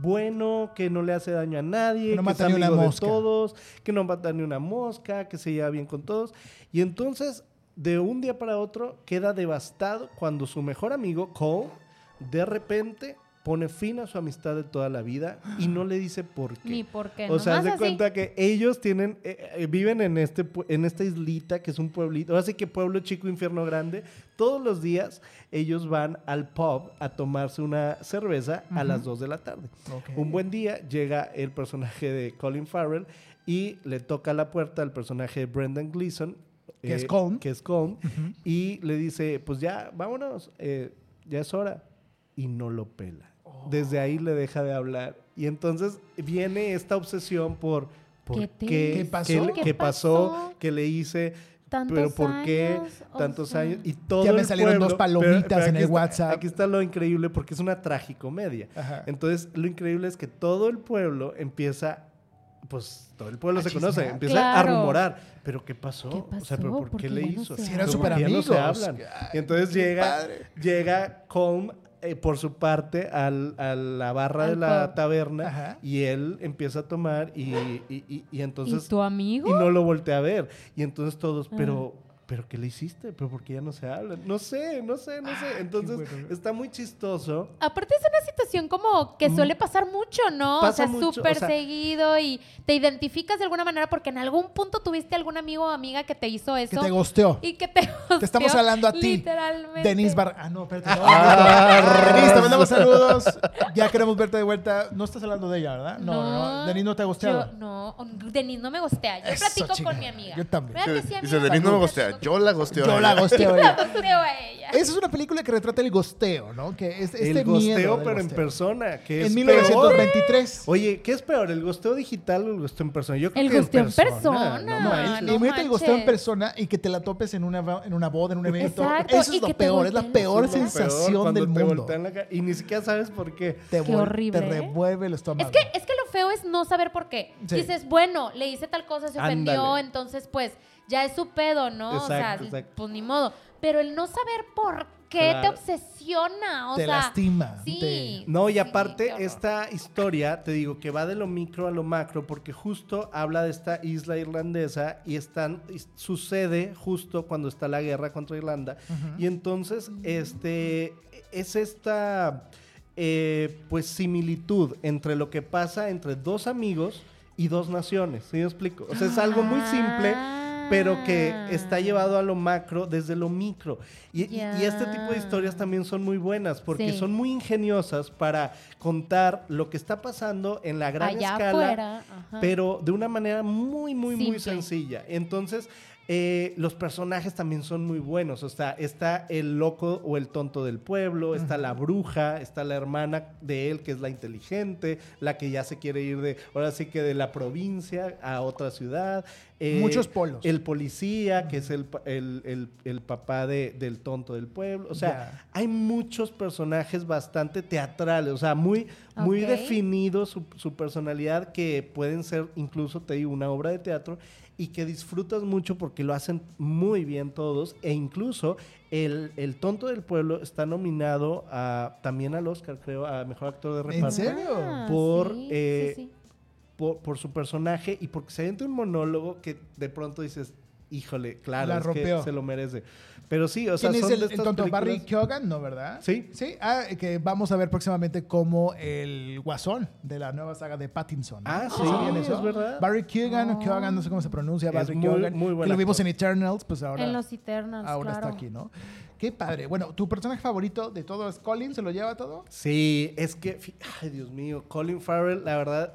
bueno que no le hace daño a nadie, Que no que mata es ni una de mosca. todos, que no mata ni una mosca, que se lleva bien con todos. Y entonces, de un día para otro, queda devastado cuando su mejor amigo, Cole, de repente pone fin a su amistad de toda la vida y no le dice por qué. Ni por qué. O sea, así. cuenta que ellos tienen, eh, eh, viven en, este, en esta islita que es un pueblito, así que pueblo chico, infierno grande. Todos los días ellos van al pub a tomarse una cerveza a las 2 de la tarde. Un buen día llega el personaje de Colin Farrell y le toca la puerta al personaje de Brendan Gleeson. Que es Colm. Que es Colm, Y le dice, pues ya, vámonos, eh, ya es hora. Y no lo pela. Desde ahí le deja de hablar. Y entonces viene esta obsesión por... ¿Por ¿Qué qué? te ¿Qué pasó? ¿Qué, ¿Qué qué pasó? ¿Qué le hice? Tantos pero ¿por qué años, o tantos sea. años? Y todo Ya me el salieron pueblo- dos palomitas en aquí el está- WhatsApp. Aquí está lo increíble porque es una tragicomedia. Ajá. Entonces, lo increíble es que todo el pueblo empieza, pues todo el pueblo A se conoce, empieza Claro. a rumorar. ¿Pero qué pasó? ¿Qué O sea, ¿pero por ¿Por qué qué le no hizo? se Si eran ¿Pero súper ya no se amigos. hablan? Ay, Y entonces llega, padre. llega Colm eh, por su parte al- a la barra de la pub. taberna Ajá. y él empieza a tomar y, y- y- y entonces... ¿Y tu amigo? Y no lo voltea a ver. Y entonces todos, Ah. pero, pero ¿qué le hiciste? ¿Pero por qué ya no se hablan? No sé, no sé, no sé. Entonces bueno. está muy chistoso. Aparte es una situación como que suele pasar mucho, ¿no? Pasa o sea, mucho, súper o sea- seguido y te identificas de alguna manera porque en algún punto tuviste algún amigo o amiga que te hizo Que eso. te gosteó. y que te Te estamos hablando a ti. Literalmente. Denis Bar... Ah, no, espérate. no, Denis, te mandamos saludos. Ya queremos verte de vuelta. No estás hablando de ella, ¿verdad? No, no, no. Denis no te ha gosteado. Yo, no, Denis no me gostea. Yo Eso, platico chica. con mi amiga. Yo también. ¿Verdad que sí, Dice? Denis no me Saludos. Yo la gosteo. Yo a la ella". gosteo a Yo la ella. gosteo a ella. Esa es una película que retrata el gosteo, ¿no? Que es este el miedo gosteo, del pero en gosteo. persona. Que es En peor. 1923. Oye, ¿qué es peor, el gosteo digital o el gosteo en persona? Yo creo El que gosteo en persona. no No, y no imagínate el gosteo en persona y que te la topes en una, en una boda, en un evento. Exacto, Eso es lo peor, es la peor peor sensación del mundo. y ni siquiera sabes por qué. Te, Qué horrible, te revuelve el estómago. Es que, es que lo feo es no saber por qué. Sí. Dices, bueno, le hice tal cosa, se ofendió, Ándale. entonces pues ya es su pedo, ¿no? o sea, Exacto, exacto. pues ni modo. Pero el no saber por qué Claro. te obsesiona, o Te sea. lastima, Sí. te- No, y aparte, esta historia, te digo, que va de lo micro a lo macro, porque justo habla de esta isla irlandesa y están, y sucede justo cuando está la guerra contra Irlanda. Y entonces, este, es esta, eh, pues, similitud entre lo que pasa entre dos amigos y dos naciones, ¿sí me explico? O sea, es algo muy simple pero que está Ah. llevado a lo macro desde lo micro. Y, este tipo de historias también son muy buenas porque Sí. son muy ingeniosas para contar lo que está pasando en la gran Allá escala, pero de una manera muy, muy, muy sencilla. Entonces, eh, los personajes también son muy buenos. O sea, está el loco o el tonto del pueblo, está la bruja, está la hermana de él que es la inteligente, la que ya se quiere ir de, ahora sí que de la provincia a otra ciudad. Eh, Muchos polos. El policía, que es el, pa- el, el- el papá de- del tonto del pueblo. O sea, hay muchos personajes bastante teatrales, o sea, muy, muy Ok. definidos su, su personalidad que pueden ser incluso, te digo, una obra de teatro y que disfrutas mucho porque lo hacen muy bien todos e incluso el, el tonto del pueblo está nominado a, también al Oscar, creo, a Mejor Actor de ¿En Reparto. serio? Ah, Por, sí, sí, eh, sí. Por, por su personaje y porque se avienta un monólogo que de pronto dices, híjole, claro, La es rompió. que se lo merece. Pero sí, o sea, ¿Quién es son el, de el estas tonto? Barry Keoghan, ¿no, verdad? Sí. Sí, ah, que vamos a ver próximamente como el guasón de la nueva saga de Pattinson. ¿no? Ah, sí, ¿Sabían es verdad. Barry Keoghan o Keoghan, no sé cómo se pronuncia, Es Barry muy- Keoghan. muy buen que lo vimos actor. en Eternals, pues ahora, En los Eternals, ahora claro. está aquí, ¿no? Qué padre. Bueno, ¿tu personaje favorito de todo es Colin? ¿Se lo lleva todo? Sí, es que, ay Dios mío, Colin Farrell, la verdad,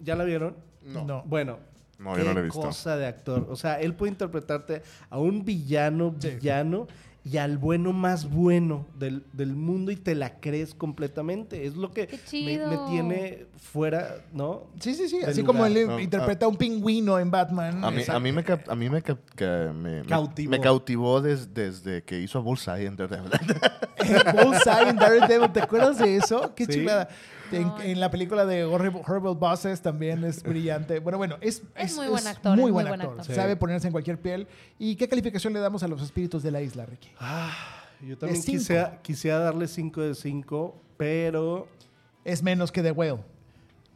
¿ya la vieron? No. Bueno, No, qué yo no la he visto. cosa de actor. O sea, él puede interpretarte a un villano, Sí. villano y al bueno más bueno del, del mundo y te la crees completamente. Es lo que me, tiene fuera, ¿no? Sí, sí, sí. Del Así como él No, interpreta a un pingüino en Batman. A mí, a mí me, a mí me, cap- que me, me- Cautivó. me cautivó des- desde que hizo a Bullseye en Daredevil. Bullseye en Daredevil, ¿te acuerdas de eso? Qué Sí. chulada. En, en la película de Horrible, Horrible Bosses también es brillante. Bueno, bueno, es, Es muy buen actor, Muy es buen muy buen actor. Sabe ponerse en cualquier piel. ¿Y qué calificación le damos a los espíritus de la isla, Ricky? Ah, yo también quisiera, quisiera darle 5 de 5, pero... Es menos que The Whale.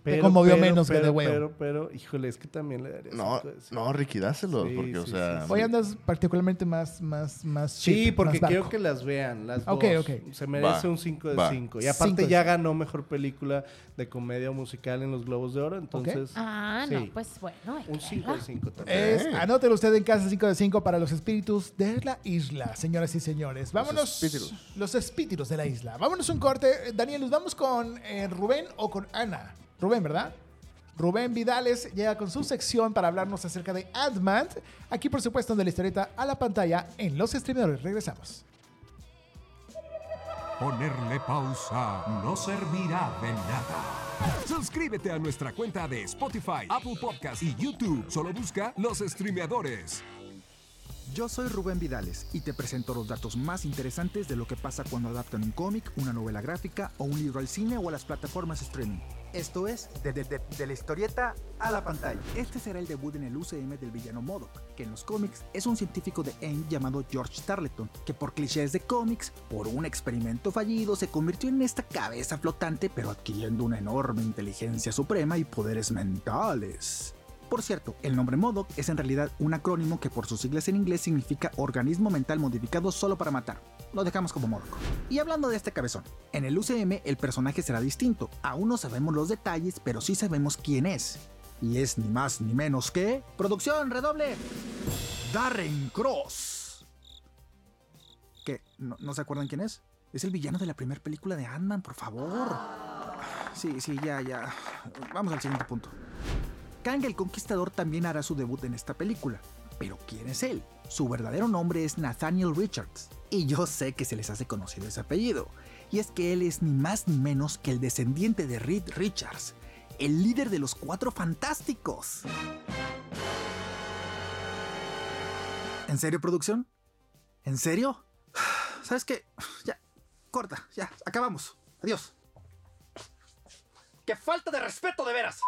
Te pero conmovió pero, menos que The Whale. Pero, pero, híjole, es que también le daría No, cinco de cinco. no, Ricky, dáselo. Sí, porque, o sí, sea. Hoy andas particularmente más, más, más Sí, porque más quiero que las vean, las Ok, dos. ok. Se merece Va, un 5 de va. 5. Y aparte de ya ganó mejor película de comedia o musical en los Globos de Oro, entonces Ah, no, sí, pues bueno. un 5 verla. de 5 también. Es, anótelo usted en casa 5 de 5 para los espíritus de la isla, señoras y señores. Vámonos. espíritus. Los espíritus de la isla. Vámonos un corte. Eh, Daniel, ¿nos vamos con eh, Rubén o con Ana? Rubén, ¿verdad? Rubén Vidales llega con su sección para hablarnos acerca de Ant-Man. Aquí, por supuesto, de la historieta a la pantalla en los streamadores. Regresamos. Ponerle pausa no servirá de nada. Suscríbete a nuestra cuenta de Spotify, Apple Podcast y YouTube. Solo busca los streameadores. Yo soy Rubén Vidales y te presento los datos más interesantes de lo que pasa cuando adaptan un cómic, una novela gráfica o un libro al cine o a las plataformas streaming. Esto es de, la historieta a la pantalla. Este será el debut en el UCM del villano MODOK, que en los cómics es un científico de AIM llamado George Tarleton, que por clichés de cómics, por un experimento fallido, se convirtió en esta cabeza flotante, pero adquiriendo una enorme inteligencia suprema y poderes mentales. Por cierto, el nombre MODOK es en realidad un acrónimo que por sus siglas en inglés significa Organismo Mental Modificado Solo para Matar. Lo dejamos como MODOK. Y hablando de este cabezón, en el UCM el personaje será distinto. Aún no sabemos los detalles, pero sí sabemos quién es. Y es ni más ni menos que... ¡Producción, redoble! Darren Cross. ¿Qué? ¿No, no se acuerdan quién es? Es el villano de la primera película de Ant-Man, por favor. Sí, sí, ya, ya. Vamos al siguiente punto. Kang el Conquistador también hará su debut en esta película. Pero ¿quién es él? Su verdadero nombre es Nathaniel Richards. Y yo sé que se les hace conocido ese apellido. Y es que él es ni más ni menos que el descendiente de Reed Richards, el líder de los Cuatro Fantásticos. ¿En serio, producción? ¿En serio? ¿Sabes qué? Ya, corta, ya, acabamos. Adiós. ¡Qué falta de respeto de veras!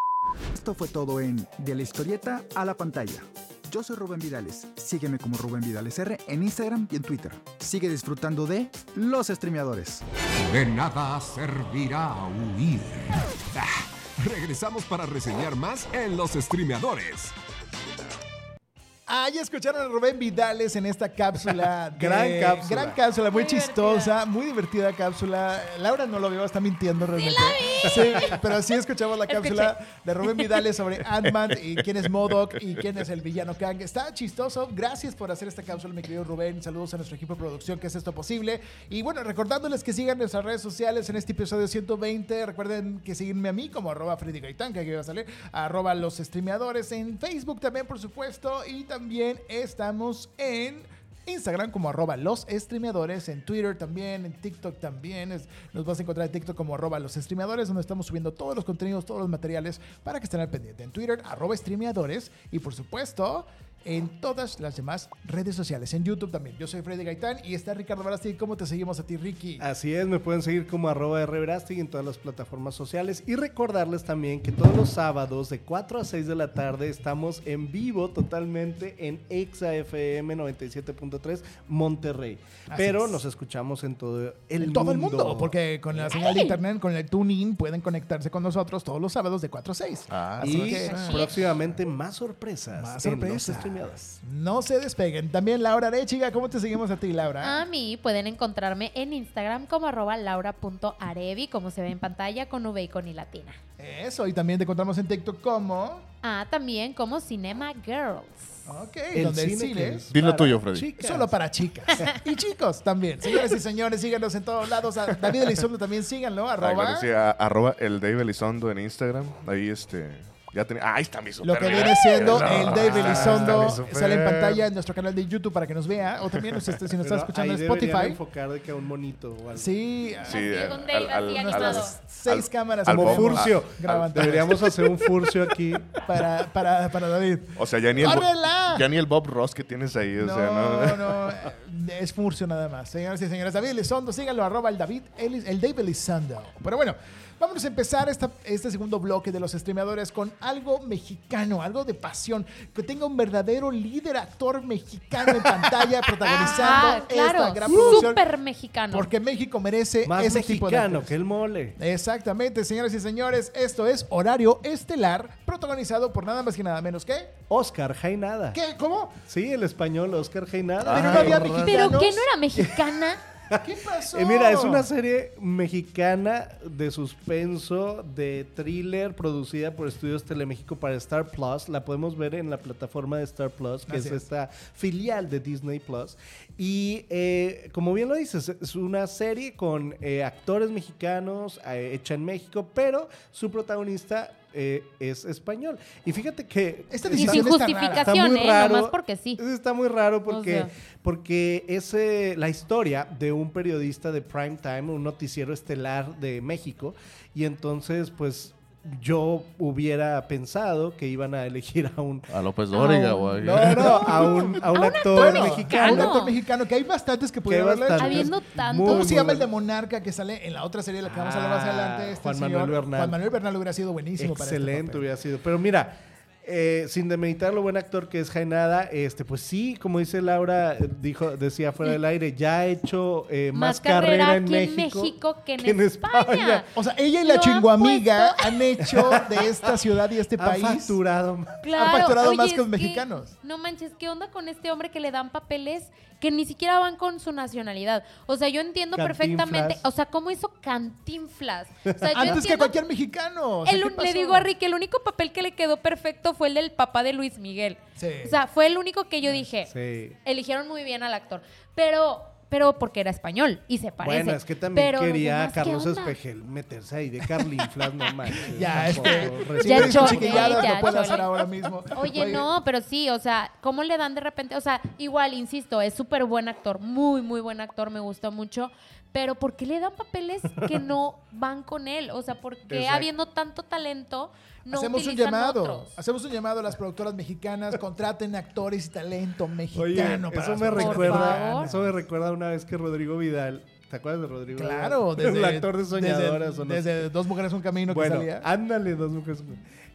Esto fue todo en De la historieta a la pantalla. Yo soy Rubén Vidales. Sígueme como Rubén Vidales R en Instagram y en Twitter. Sigue disfrutando de Los Streameadores. De nada servirá huir. Ah, regresamos para reseñar más en los streameadores. Ah, ya escucharon a Rubén Vidales en esta cápsula. de- Gran cápsula. Gran cápsula, muy, Muy chistosa, divertida. muy divertida cápsula. Laura no lo vio, está mintiendo realmente. Sí, pero sí escuchamos la cápsula de Rubén Vidales sobre Ant-Man y quién es MODOK y quién es el villano Kang. Está chistoso. Gracias por hacer esta cápsula, mi querido Rubén. Saludos a nuestro equipo de producción que es esto posible. Y bueno, recordándoles que sigan nuestras redes sociales en este episodio 120. Recuerden que seguirme a mí como arroba Freddy Gaitán, que aquí va a salir, arroba los streameadores en Facebook también, por supuesto. Y también estamos en Instagram como arroba los streameadores, en Twitter también, en TikTok también. Nos vas a encontrar en TikTok como arroba los streameadores, donde estamos subiendo todos los contenidos, todos los materiales para que estén al pendiente. En Twitter, arroba streameadores y por supuesto en todas las demás redes sociales. En YouTube también. Yo soy Freddy Gaitán y está Ricardo Barasti. ¿Cómo te seguimos a ti, Ricky? Así es, me pueden seguir como arroba rverasti en todas las plataformas sociales y recordarles también que todos los sábados de 4 a 6 de la tarde estamos en vivo totalmente en ExaFM 97.3 Monterrey. Así Pero es. nos escuchamos en todo el en mundo. todo el mundo, porque con la señal de internet, con el tuning, pueden conectarse con nosotros todos los sábados de 4 a 6. Ah, Así Y que- próximamente más sorpresas. Más sorpresas. No se despeguen. También Laura Arechiga, ¿cómo te seguimos a ti, Laura? A mí pueden encontrarme en Instagram como arroba laura.arevi, como se ve en pantalla, con V y con I latina. Eso, y también te encontramos en TikTok como... Ah, también como Cinema Girls. Ok, El donde cine cine que es Dilo tuyo, Freddy. chicas. Solo para chicas. y chicos también. Señores y señores, síganos en todos lados. A David Elizondo también síganlo. Ah, Arroba. claro que sí, a- arroba el Dave Elizondo en Instagram. Ahí este. Ya tenía. Ah, ahí está mi super. Lo que viene siendo No, el Dave está Elizondo super. sale en pantalla en nuestro canal de YouTube para que nos vea. O también usted, si nos está escuchando en Spotify. enfocar de que a un monito o algo. Sí, Sí, al- Dave al- al- nuestras seis al- cámaras Como. Furcio. Grabando. Deberíamos hacer un Furcio aquí. para, para, para David. O sea, ya ni, el, ya ni el Bob Ross que tienes ahí. O No, sea, no. no, es Furcio nada más. Señoras y señores, David Elizondo, síganlo, arroba el David, Elis- el Dave Elizondo. Pero bueno, vamos a empezar esta- este segundo bloque de los streameadores con algo mexicano, algo de pasión, que tenga un verdadero líder actor mexicano en pantalla protagonizando Ah, esta claro, gran producción. súper mexicano. Porque México merece Más ese tipo de mexicano que el mole. Exactamente, señoras y señores, esto es Horario Estelar, protagonizado por nada más y nada menos que... Oscar Jainada. ¿Qué? ¿Cómo? Sí, el español Oscar Jainada. Pero no había mexicanos. ¿Pero qué no era mexicana? ¿Qué pasó? Eh, mira, es una serie mexicana de suspenso, de thriller, producida por Estudios Teleméxico para Star Plus. La podemos ver en la plataforma de Star Plus, que Así es, es. esta filial de Disney Plus. Y eh, como bien lo dices, es una serie con eh, actores mexicanos, eh, hecha en México, pero su protagonista eh, es español. Y fíjate que... Esta Y decisión sin está rara. justificación, muy ¿eh? raro. Nomás porque sí. Está muy raro porque, O sea. porque es eh, la historia de un periodista de prime time, un noticiero estelar de México. Y entonces, pues, yo hubiera pensado que iban a elegir a un... A López Dóriga, güey. No, no, a un, a un actor actor A un mexicano. actor mexicano, que hay bastantes que pudieron haberlo hecho. Habiendo tanto. Muy, ¿Cómo muy se llama el de Monarca que sale en la otra serie de la que vamos a hablar más Ah, adelante? Este Juan señor, Manuel Bernal. Juan Manuel Bernal hubiera sido buenísimo para este Excelente hubiera sido. Pero mira, eh, sin demeritar lo buen actor que es Jaenada, este, pues sí, como dice Laura, eh, dijo, decía fuera del aire, ya ha hecho eh, más, carrera, en aquí México, que en, España. O sea, ella y la han chinguamiga han hecho de esta ciudad y este Ha país. facturado más. Claro, facturado oye, más que los mexicanos. no manches, ¿qué onda con este hombre que le dan papeles que ni siquiera van con su nacionalidad? O sea, yo entiendo Cantinflas. perfectamente. O sea, ¿cómo hizo Cantinflas? O sea, yo Antes que cualquier mexicano. O sea, el ¿qué un- le digo a Rick, el único papel que le quedó perfecto fue el del papá de Luis Miguel. Sí. O sea, fue el único que yo dije, Sí. eligieron muy bien al actor. Pero, pero porque era español y se parece. Bueno, es que también Pero quería demás, ¿qué Carlos? Espejel meterse ahí de Carlinflas, no manches. Ya, este. Ya chiquilladas, ya lo puede chole. hacer ahora mismo. Oye, no, pero sí, o sea, ¿cómo le dan de repente? O sea, igual, insisto, es súper buen actor, muy, muy buen actor, me gusta mucho. Pero ¿por qué le dan papeles que no van con él? O sea, ¿por qué Exacto. habiendo tanto talento no Hacemos un llamado. otros? Hacemos un llamado a las productoras mexicanas. Contraten actores y talento Oye, mexicano. para eso me recuerda, eso me recuerda una vez que Rodrigo Vidal, ¿te acuerdas de Rodrigo Claro, Vidal? desde, el actor de Soñadoras. Desde, o no desde Dos Mujeres Un Camino Bueno, que salía. ándale, dos mujeres.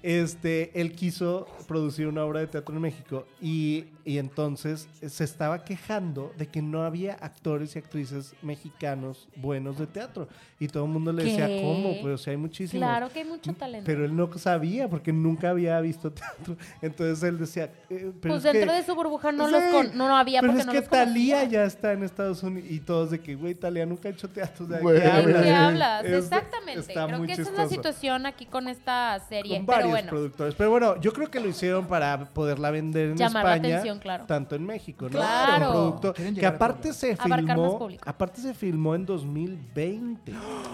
Este, él quiso producir una obra de teatro en México y, y entonces se estaba quejando de que no había actores y actrices mexicanos buenos de teatro. Y todo el mundo le decía. ¿cómo? Pues o sea, hay muchísimos. Claro que hay mucho talento. Pero él no sabía porque nunca había visto teatro. Entonces él decía, eh, pero pues es dentro que- de su burbuja no Sí, los con- no, no había pero porque es no que los. Talía ya está en Estados Unidos y todos de que, güey, Talía nunca ha hecho teatro. ¿de qué ¿De hablas? qué hablas? Es- Exactamente. está Creo muy que esa es la situación aquí con esta serie. Con Pero varios bueno, productores. Pero bueno, yo creo que lo hicieron para poderla vender en Llamar la España. Claro. Tanto en México, ¿no? Claro. Un producto que aparte se Abarcar más filmó. público. Aparte se filmó en 2020.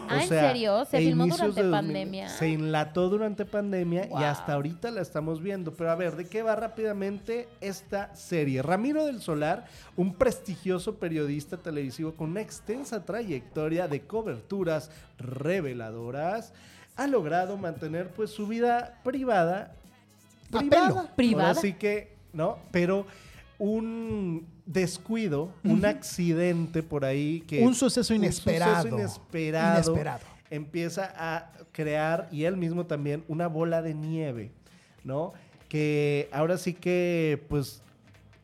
Ah, ¿en serio? ¿Se e filmó durante de pandemia? Se enlató durante pandemia y hasta ahorita la estamos viendo. Pero a ver, ¿de qué va rápidamente esta serie? Ramiro del Solar, un prestigioso periodista televisivo con una extensa trayectoria de coberturas reveladoras, ha logrado mantener pues su vida privada privada. pelo. Privada. Así que, ¿no? Pero un descuido, un accidente por ahí que... Un suceso inesperado. suceso inesperado. Inesperado. Empieza a crear, y él mismo también, una bola de nieve, ¿no? Que ahora sí que, pues,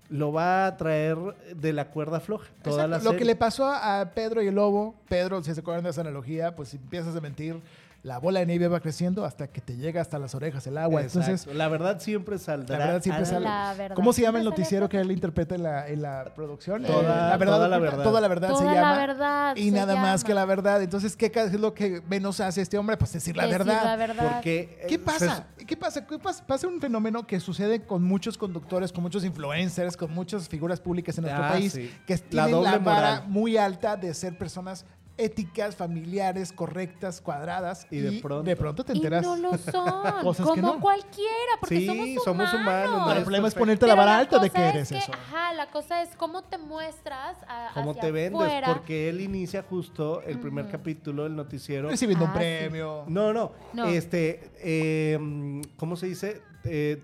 lo va a traer de la cuerda floja. Toda Exacto. la Lo que le pasó a Pedro y el lobo, Pedro, si se acuerdan de esa analogía, pues si empiezas a mentir, la bola de nieve va creciendo hasta que te llega hasta las orejas el agua. Exacto. Entonces, la verdad siempre saldrá. La verdad siempre sale. La verdad ¿cómo se llama el noticiero que él interpreta en la, en la producción? Toda- Eh, la verdad, toda la verdad. Toda la verdad se Toda la llama. verdad Y se nada más que la verdad. Entonces, ¿qué es lo que menos hace este hombre? Pues decir la Decir verdad. la verdad. Porque... eh, ¿Qué se- pasa? ¿Qué pasa? ¿Qué pasa? Pasa un fenómeno que sucede con muchos conductores, con muchos influencers, con muchas figuras públicas en nuestro Ah, país, sí. que La tienen la, doble vara moral. muy alta de ser personas éticas, familiares, correctas, cuadradas. Y de pronto- te Y enteras. no lo son. Cosas que como no. cualquiera, porque Sí, somos humanos. somos humanos, no Pero el problema es ponerte la vara alta de que es eres que, eso. Ajá, la cosa es cómo te muestras a, cómo hacia te vendes, afuera. porque él inicia justo el primer capítulo del noticiero. Recibiendo un Ah, sí. premio. No, no, No. este, eh, ¿cómo se dice? Eh,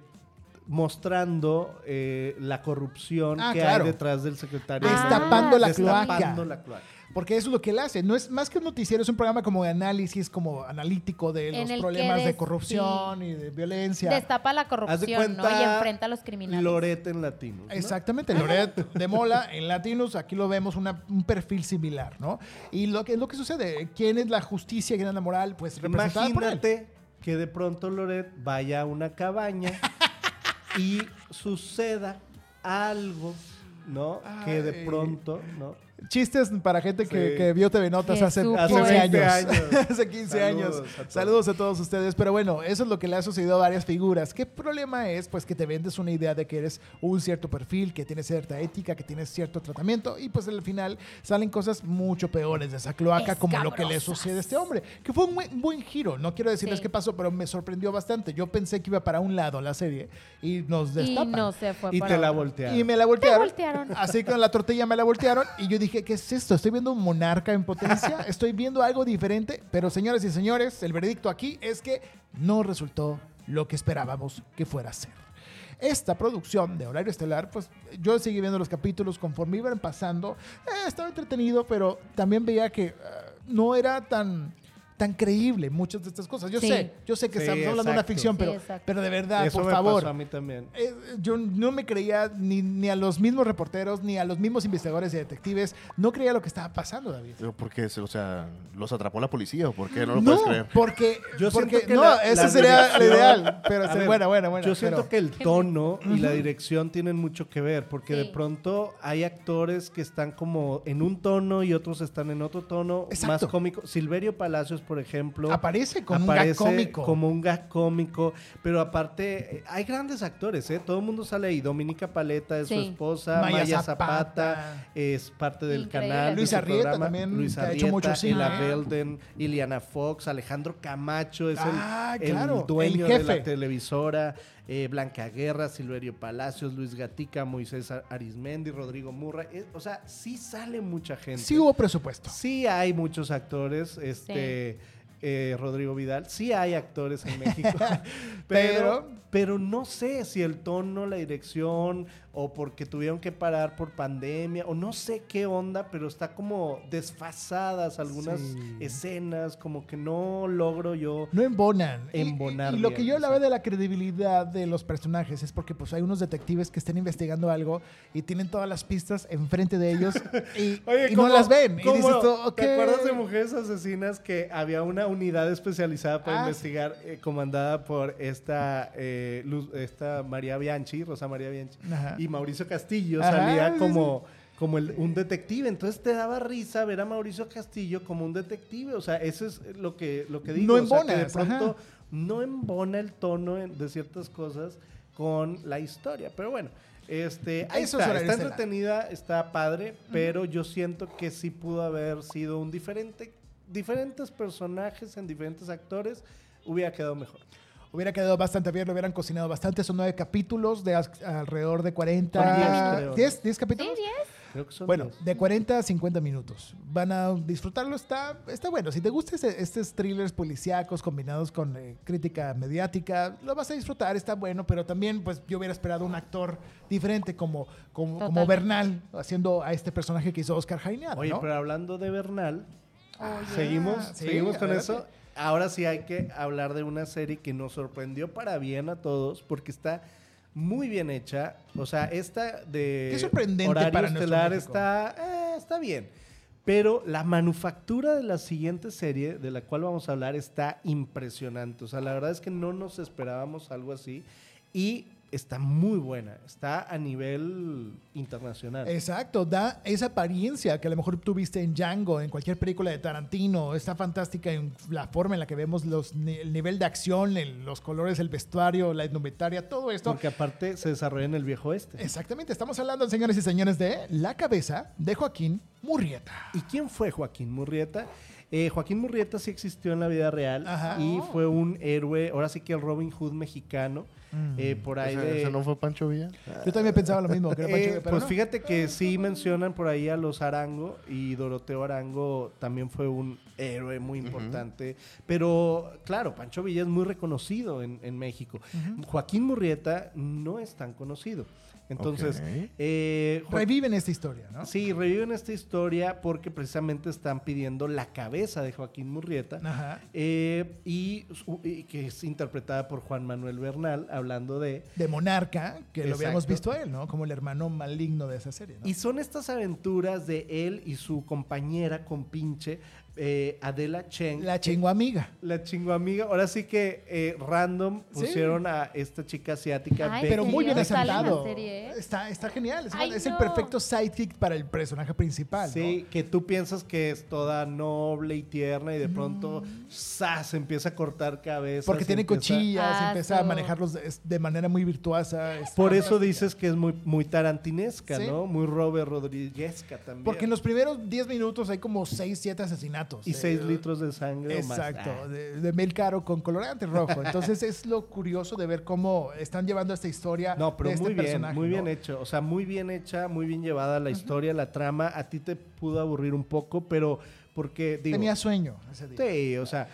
mostrando eh, la corrupción Ah, que claro. hay detrás del secretario. Destapando la Destapando cloaca. la cloaca. Porque eso es lo que él hace. No es más que un noticiero, es un programa como de análisis, como analítico de En los problemas de corrupción y de violencia. Destapa la corrupción, ¿no? Y enfrenta a los criminales. Loret en latino. ¿no? Exactamente, Loret de Mola en Latinos, aquí lo vemos una- un perfil similar, ¿no? Y lo que es lo que sucede, ¿quién es la justicia, quién es la moral? Pues representada por él. Imagínate que de pronto Loret vaya a una cabaña y suceda algo, ¿no? Que de pronto, ¿no? Chistes para gente que, Sí. que vio TV Notas hace Jesús. 15 Hace años. 20 años. hace 15 años. Saludos a todos. Saludos a todos ustedes. Pero bueno, eso es lo que le ha sucedido a varias figuras. ¿Qué problema es? Pues que te vendes una idea de que eres un cierto perfil, que tienes cierta ética, que tienes cierto tratamiento y pues al final salen cosas mucho peores de esa cloaca como lo que le sucede a este hombre. Que fue un buen, buen giro. No quiero decirles Sí. qué pasó, pero me sorprendió bastante. Yo pensé que iba para un lado la serie y nos Y destapan. no se fue Y para te la otro. voltearon. Y me la voltearon. voltearon. Así que con la tortilla me la voltearon. Y yo dije, ¿qué es esto? Estoy viendo un monarca en potencia. Estoy viendo algo diferente. Pero señoras y señores, el veredicto aquí es que no resultó lo que esperábamos que fuera a ser. esta producción de Horario Estelar, pues yo seguí viendo los capítulos conforme iban pasando. Eh, estaba entretenido, pero también veía que eh, no era tan tan creíble muchas de estas cosas. Yo Sí. sé, yo sé que Sí, estamos hablando de una ficción, pero, pero de verdad, Eso por me favor. pasó a mí también. Eh, yo no me creía ni, ni a los mismos reporteros, ni a los mismos investigadores y detectives. No creía lo que estaba pasando, David. Pero ¿Por qué? O sea, ¿los atrapó la policía o por qué? No lo puedes creer. porque, Yo porque siento que no, la- la sería lo dirección- ideal. Pero ver, bueno, bueno, bueno. Yo siento pero- que el tono y la dirección tienen mucho que ver, porque de pronto hay actores que están como en un tono y otros están en otro tono Exacto. más cómico. Silverio Palacios, por ejemplo, aparece con un gag aparece cómico. como un gag cómico, pero aparte eh, hay grandes actores, ¿eh? Todo el mundo sale ahí. Dominica Paleta es su esposa, Maya Maya, Zapata. Zapata, es parte del Increíble. canal. de Luis Arrieta programa. también, Luis que ha hecho Arrieta, mucho cine. Ella Belden, Iliana Fox, Alejandro Camacho es el- Ah, el, claro, dueño el de jefe. la televisora, eh, Blanca Guerra, Silverio Palacios, Luis Gatica, Moisés Ar- Arismendi, Rodrigo Murra. eh, o sea, sí sale mucha gente. Sí hubo presupuesto. Sí hay muchos actores, este eh, Rodrigo Vidal, sí hay actores en México, pero, Pero- pero no sé si el tono, la dirección o porque tuvieron que parar por pandemia o no sé qué onda, pero está como desfasadas algunas Sí. escenas, como que no logro yo No embonan. Embonar Y, y lo bien, que yo hablaba exacto. de la credibilidad de los personajes es porque pues hay unos detectives que están investigando algo y tienen todas las pistas enfrente de ellos y, y no ¿cómo- las ven. Y dices tú, ok. ¿Te acuerdas de Mujeres Asesinas que había una unidad especializada para Ah, investigar, eh, comandada por esta, eh, Luz- esta María Bianchi, Rosa María Bianchi, Ajá. y Mauricio Castillo Ajá, salía como, como el- un detective. Entonces te daba risa ver a Mauricio Castillo como un detective. O sea, eso es lo que, lo que digo. No o sea, que de pronto ajá. no embona el tono de ciertas cosas con la historia. Pero bueno. Este, ahí Eso está, está entretenida, está padre, pero yo siento que sí pudo haber sido un diferente, diferentes personajes en diferentes actores, hubiera quedado mejor. Hubiera quedado bastante bien, lo hubieran cocinado bastante. Son nueve capítulos de as- alrededor de 40. Son diez, creo. ¿Diez? ¿Diez Sí, capítulos? 10. Creo que son Bueno, diez. de 40 a 50 minutos. Van a disfrutarlo, está, está bueno. Si te gustan este- estos thrillers policíacos combinados con eh, crítica mediática, lo vas a disfrutar, está bueno, pero también pues yo hubiera esperado un actor diferente como, como, como Total. Bernal, haciendo a este personaje que hizo Oscar Jaineado, Oye, ¿no? pero hablando de Bernal, Oye. seguimos, Sí, seguimos con adelante. eso. Ahora sí hay que hablar de una serie que nos sorprendió para bien a todos porque está muy bien hecha. O sea, esta de Qué sorprendente horario para nuestro estelar está, eh, está bien. Pero la manufactura de la siguiente serie de la cual vamos a hablar está impresionante. O sea, la verdad es que no nos esperábamos algo así. Y está muy buena. Está a nivel internacional. Exacto, da esa apariencia que a lo mejor tú viste en Django, en cualquier película de Tarantino. Está fantástica en la forma en la que vemos los, el nivel de acción, el- los colores, el vestuario, la indumentaria, todo esto. Porque aparte se desarrolla en el viejo oeste. Exactamente, estamos hablando, señores y señores, de La cabeza de Joaquín Murrieta. ¿Y quién fue Joaquín Murrieta? Eh, Joaquín Murrieta sí existió en la vida real Ajá. y fue un héroe, ahora sí que el Robin Hood mexicano, eh, por ahí ¿Ese, de... ese no fue Pancho Villa? Yo también pensaba lo mismo, que era Pancho Eh, Villa, pero pues no. fíjate que sí mencionan por ahí a los Arango y Doroteo Arango también fue un héroe muy importante. Pero claro, Pancho Villa es muy reconocido en, en México. Joaquín Murrieta no es tan conocido. Entonces, eh, Reviven esta historia, ¿no? Sí, reviven esta historia porque precisamente están pidiendo la cabeza de Joaquín Murrieta. Ajá. eh, y, que es interpretada por Juan Manuel Bernal, hablando de... De Monarca, que lo habíamos visto a él, ¿no? Como el hermano maligno de esa serie, ¿no? Y son estas aventuras de él y su compañera compinche, eh, Adela Cheng. La chingo amiga. La chingo amiga. Ahora sí que eh, random Sí. pusieron a esta chica asiática. Ay, Becky. Pero muy bien acertado. serie? Está, está genial. Es, Ay, es el perfecto sidekick para el personaje principal. ¿no? Sí, que tú piensas que es toda noble y tierna y de pronto ¡zas! empieza a cortar cabezas. Porque tiene empieza- cochillas, Ah, empieza a manejarlos de, de manera muy virtuosa. es Por eso dices que es muy, muy tarantinesca, Sí. ¿no? Muy Robert Rodríguezca también. Porque en los primeros 10 minutos hay como 6, 7 asesinatos. Y Eh, 6 litros de sangre o más. Exacto, Ah. de, de mel caro con colorante rojo. Entonces es lo curioso de ver cómo están llevando esta historia No, pero de este muy bien, personaje. muy bien ¿no? hecho. O sea, muy bien hecha, muy bien llevada la historia, la trama. A ti te pudo aburrir un poco, pero porque digo... Tenía sueño ese día. Sí, o sea,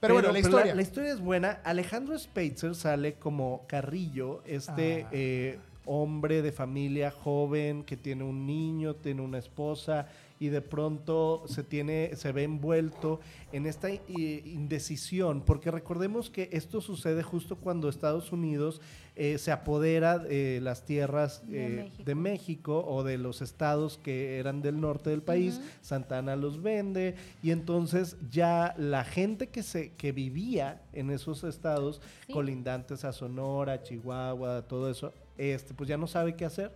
Pero, bueno, la historia. La, historia es buena. Alejandro Speitzer sale como Carrillo, este Ah. eh, hombre de familia joven que tiene un niño, tiene una esposa y de pronto se tiene, se ve envuelto en esta i- indecisión, porque recordemos que esto sucede justo cuando Estados Unidos eh, se apodera de las tierras De eh, México. de México o de los estados que eran del norte del país. Santana los vende y entonces ya la gente que se que vivía en esos estados Sí. colindantes a Sonora, Chihuahua, todo eso, este pues ya no sabe qué hacer,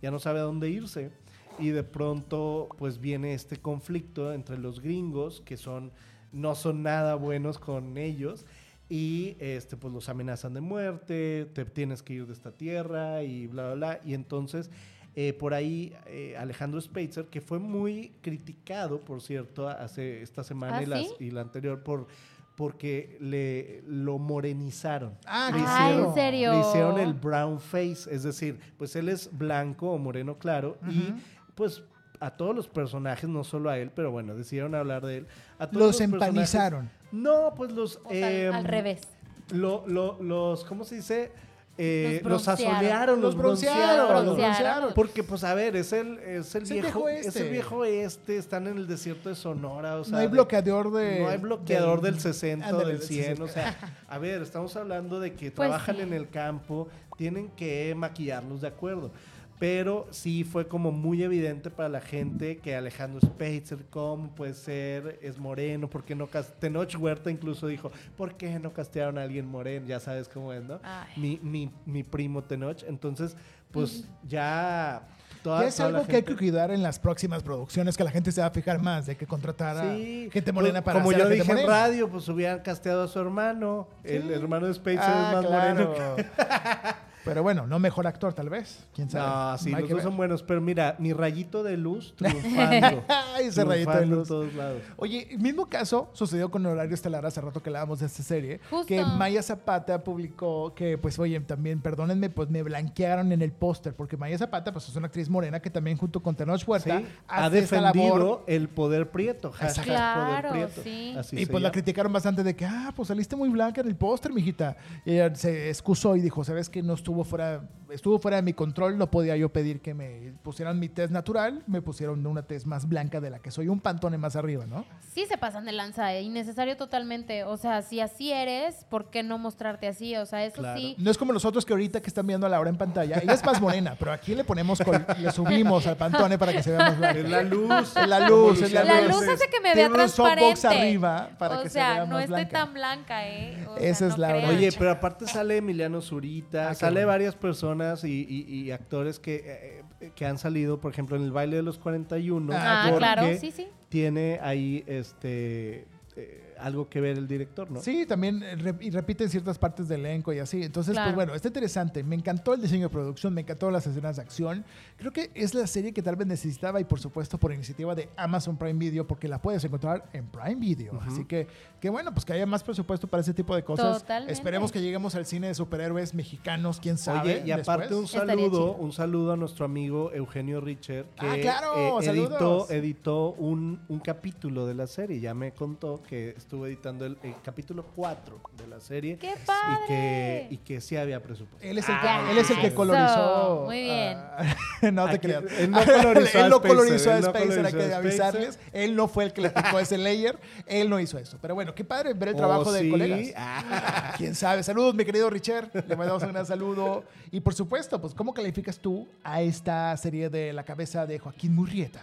ya no sabe a dónde irse y de pronto pues viene este conflicto entre los gringos que son no son nada buenos con ellos y este pues los amenazan de muerte, te tienes que ir de esta tierra y bla bla bla y entonces eh, por ahí eh, Alejandro Speitzer, que fue muy criticado, por cierto, hace esta semana ¿Ah, y, las- sí? y la anterior por porque le lo morenizaron. Ah, Le ¿qué Ah, hicieron? ¿en serio? Le hicieron el brown face, es decir, pues él es blanco o moreno claro y Ujú. Pues a todos los personajes, no solo a él, pero bueno, decidieron hablar de él. A todos Los personajes- empanizaron. No, pues los... O sea, em, al revés. lo- lo- los, ¿cómo se dice? Eh, Los los, asolearon, los Los broncearon, broncearon. los broncearon. Porque, pues, a ver, es el, es el Es el viejo, viejo es este. el viejo este, están en el desierto de Sonora, o sea, no hay bloqueador de. no hay bloqueador del, 60 o ándale, del 100, 60. o sea, a ver, estamos hablando de que Pues trabajan sí. en el campo, tienen que maquillarlos de acuerdo. Pero sí fue como muy evidente para la gente que Alejandro Speitzer, ¿cómo puede ser? Es moreno, ¿por qué no Tenoch Huerta incluso dijo, ¿por qué no castearon a alguien moreno? Ya sabes cómo es, ¿no? Mi, mi, mi primo Tenoch. Entonces, pues ya... Toda, Ya es toda la algo que hay que cuidar en las próximas producciones, que la gente se va a fijar más de que contratar a Sí, gente pues, morena para Como hacer a yo gente dije en radio, pues hubieran casteado a su hermano. El hermano de Speitzer Ah, es más claro. moreno. Pero bueno, no mejor actor, tal vez. ¿Quién sabe? No, sí, Hay los que dos ver. son buenos. Pero mira, mi rayito de luz triunfando. Ay, ese rayito de luz. en todos lados. Oye, mismo caso sucedió con Horario Estelar hace rato que hablábamos de esta serie. Justo. Que Maya Zapata publicó que, pues, oye, también, perdónenme, pues me blanquearon en el póster. Porque Maya Zapata, pues, es una actriz morena que también, junto con Tenoch Huerta, Sí, ha hace esta labor. defendido el poder prieto. Hashtag Claro, poder prieto. sí. Así y pues la criticaron bastante de que, ah, pues saliste muy blanca en el póster, mijita. Y ella se excusó y dijo, ¿sabes que No estuvo fuera, estuvo fuera de mi control, no podía yo pedir que me pusieran mi test natural, me pusieron una test más blanca de la que soy, un pantone más arriba, ¿no? Sí se pasan de lanza, eh, innecesario totalmente. O sea, si así eres, ¿por qué no mostrarte así? O sea, eso Claro. sí. No es como los otros que ahorita que están viendo a Laura en pantalla. Ella es más morena, pero aquí le ponemos, col- le subimos al pantone para que se vea más blanca. Es la luz. Es la luz, es la La luz. luz hace que me Tiene vea un softbox transparente. arriba para o que se sea, vea no más esté blanca. tan blanca, ¿eh? O Esa sea, es no la verdad. Oye, pero aparte sale Emiliano Zurita, Ah, sale varias personas y, y- y actores que, eh, que han salido, por ejemplo, en el baile de los 41. Ah, claro, sí, sí. Tiene ahí este algo que ver el director, ¿no? Sí, también eh, re- y repiten ciertas partes del elenco y así. Entonces, Claro. pues bueno, está interesante. Me encantó el diseño de producción, me encantó las escenas de acción. Creo que es la serie que tal vez necesitaba y por supuesto por iniciativa de Amazon Prime Video porque la puedes encontrar en Prime Video. Así que, que bueno, pues que haya más presupuesto para ese tipo de cosas. Totalmente. Esperemos que lleguemos al cine de superhéroes mexicanos, quién sabe. Oye, y aparte un después. Estaría saludo, un saludo a nuestro amigo Eugenio Richer, que Ah, claro, eh, editó, editó un, un capítulo de la serie. Ya me contó que estuvo editando el, el capítulo 4 de la serie. ¡Qué Y padre! que, y que sí había presupuesto. Él es el, Ah, que, él es el que eso. colorizó. Muy bien. ah, no te Aquí- creas. él no colorizó a él no Spacer, colorizó a Spacer, hay que avisarles. Él no fue el que le aplicó ese layer. Él no hizo eso. Pero bueno, qué padre ver el ¿Oh, trabajo de sí? colegas. Ah. Quién sabe. Saludos, mi querido Richard. Le mandamos un gran saludo. Y por supuesto, pues, ¿cómo calificas tú a esta serie de la cabeza de Joaquín Murrieta?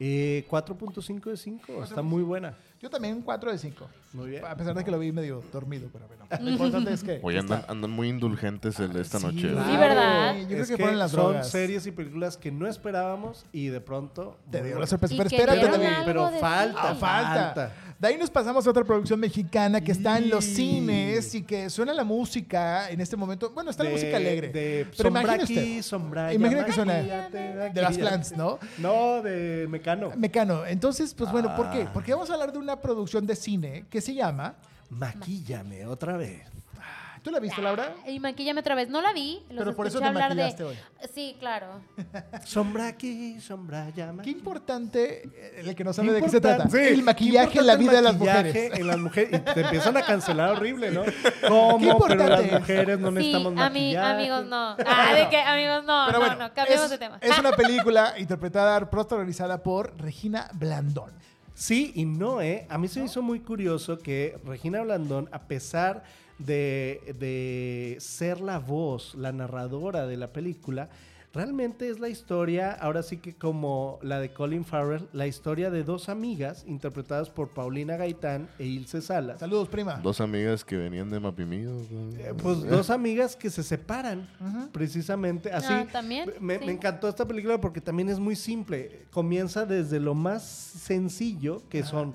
Eh, 4.5 de 5, está muy buena. Yo también un 4 de 5. Muy bien. A pesar de que lo vi medio dormido, pero bueno. Lo importante es que. Oye, que andan, andan muy indulgentes el- esta Sí, noche. claro. ¿verdad? Yo creo Es que, fueron las son drogas. series y películas que no esperábamos y de pronto Te dio la sorpresa. Pero que espérate, David. pero falta, sí. Ah, falta. De ahí nos pasamos a otra producción mexicana que está en los cines y que suena la música en este momento. Bueno, está la música alegre. De pero aquí, usted, Sombra allá, Imagina que suena de las plants, ¿no? No, de Mecano. Mecano. Entonces, pues bueno, ¿por Ah. qué? Porque vamos a hablar de una producción de cine que se llama Maquíllame otra vez. ¿Tú la viste, Laura? Y maquillame otra vez. No la vi. Los Pero por eso te hablar maquillaste de... hoy. Sí, claro. Sombra aquí, sombra llama. Qué importante eh, el que nos Qué hable de qué se trata. sí, el maquillaje qué en la vida de las maquillaje mujeres. En las mujeres. Y te empiezan a cancelar horrible, ¿no? ¿Cómo? Pero importante las es. mujeres no sí, necesitamos a mí, maquillaje. amigos, no. Ah, de que, amigos, no, Pero no, bueno, no. Cambiemos es, de tema. es una película interpretada, protagonizada por Regina Blandón. Sí y no, ¿eh? A mí se me hizo muy curioso que Regina Blandón, a pesar de, de ser la voz, la narradora de la película, realmente es la historia, ahora sí que como la de Colin Farrell, la historia de dos amigas interpretadas por Paulina Gaitán e Ilse Salas. Saludos, prima. Dos amigas que venían de Mapimío. Eh, Pues dos amigas que se separan, precisamente. Así, Ah, también, Me, sí. me encantó esta película porque también es muy simple. Comienza desde lo más sencillo, que son...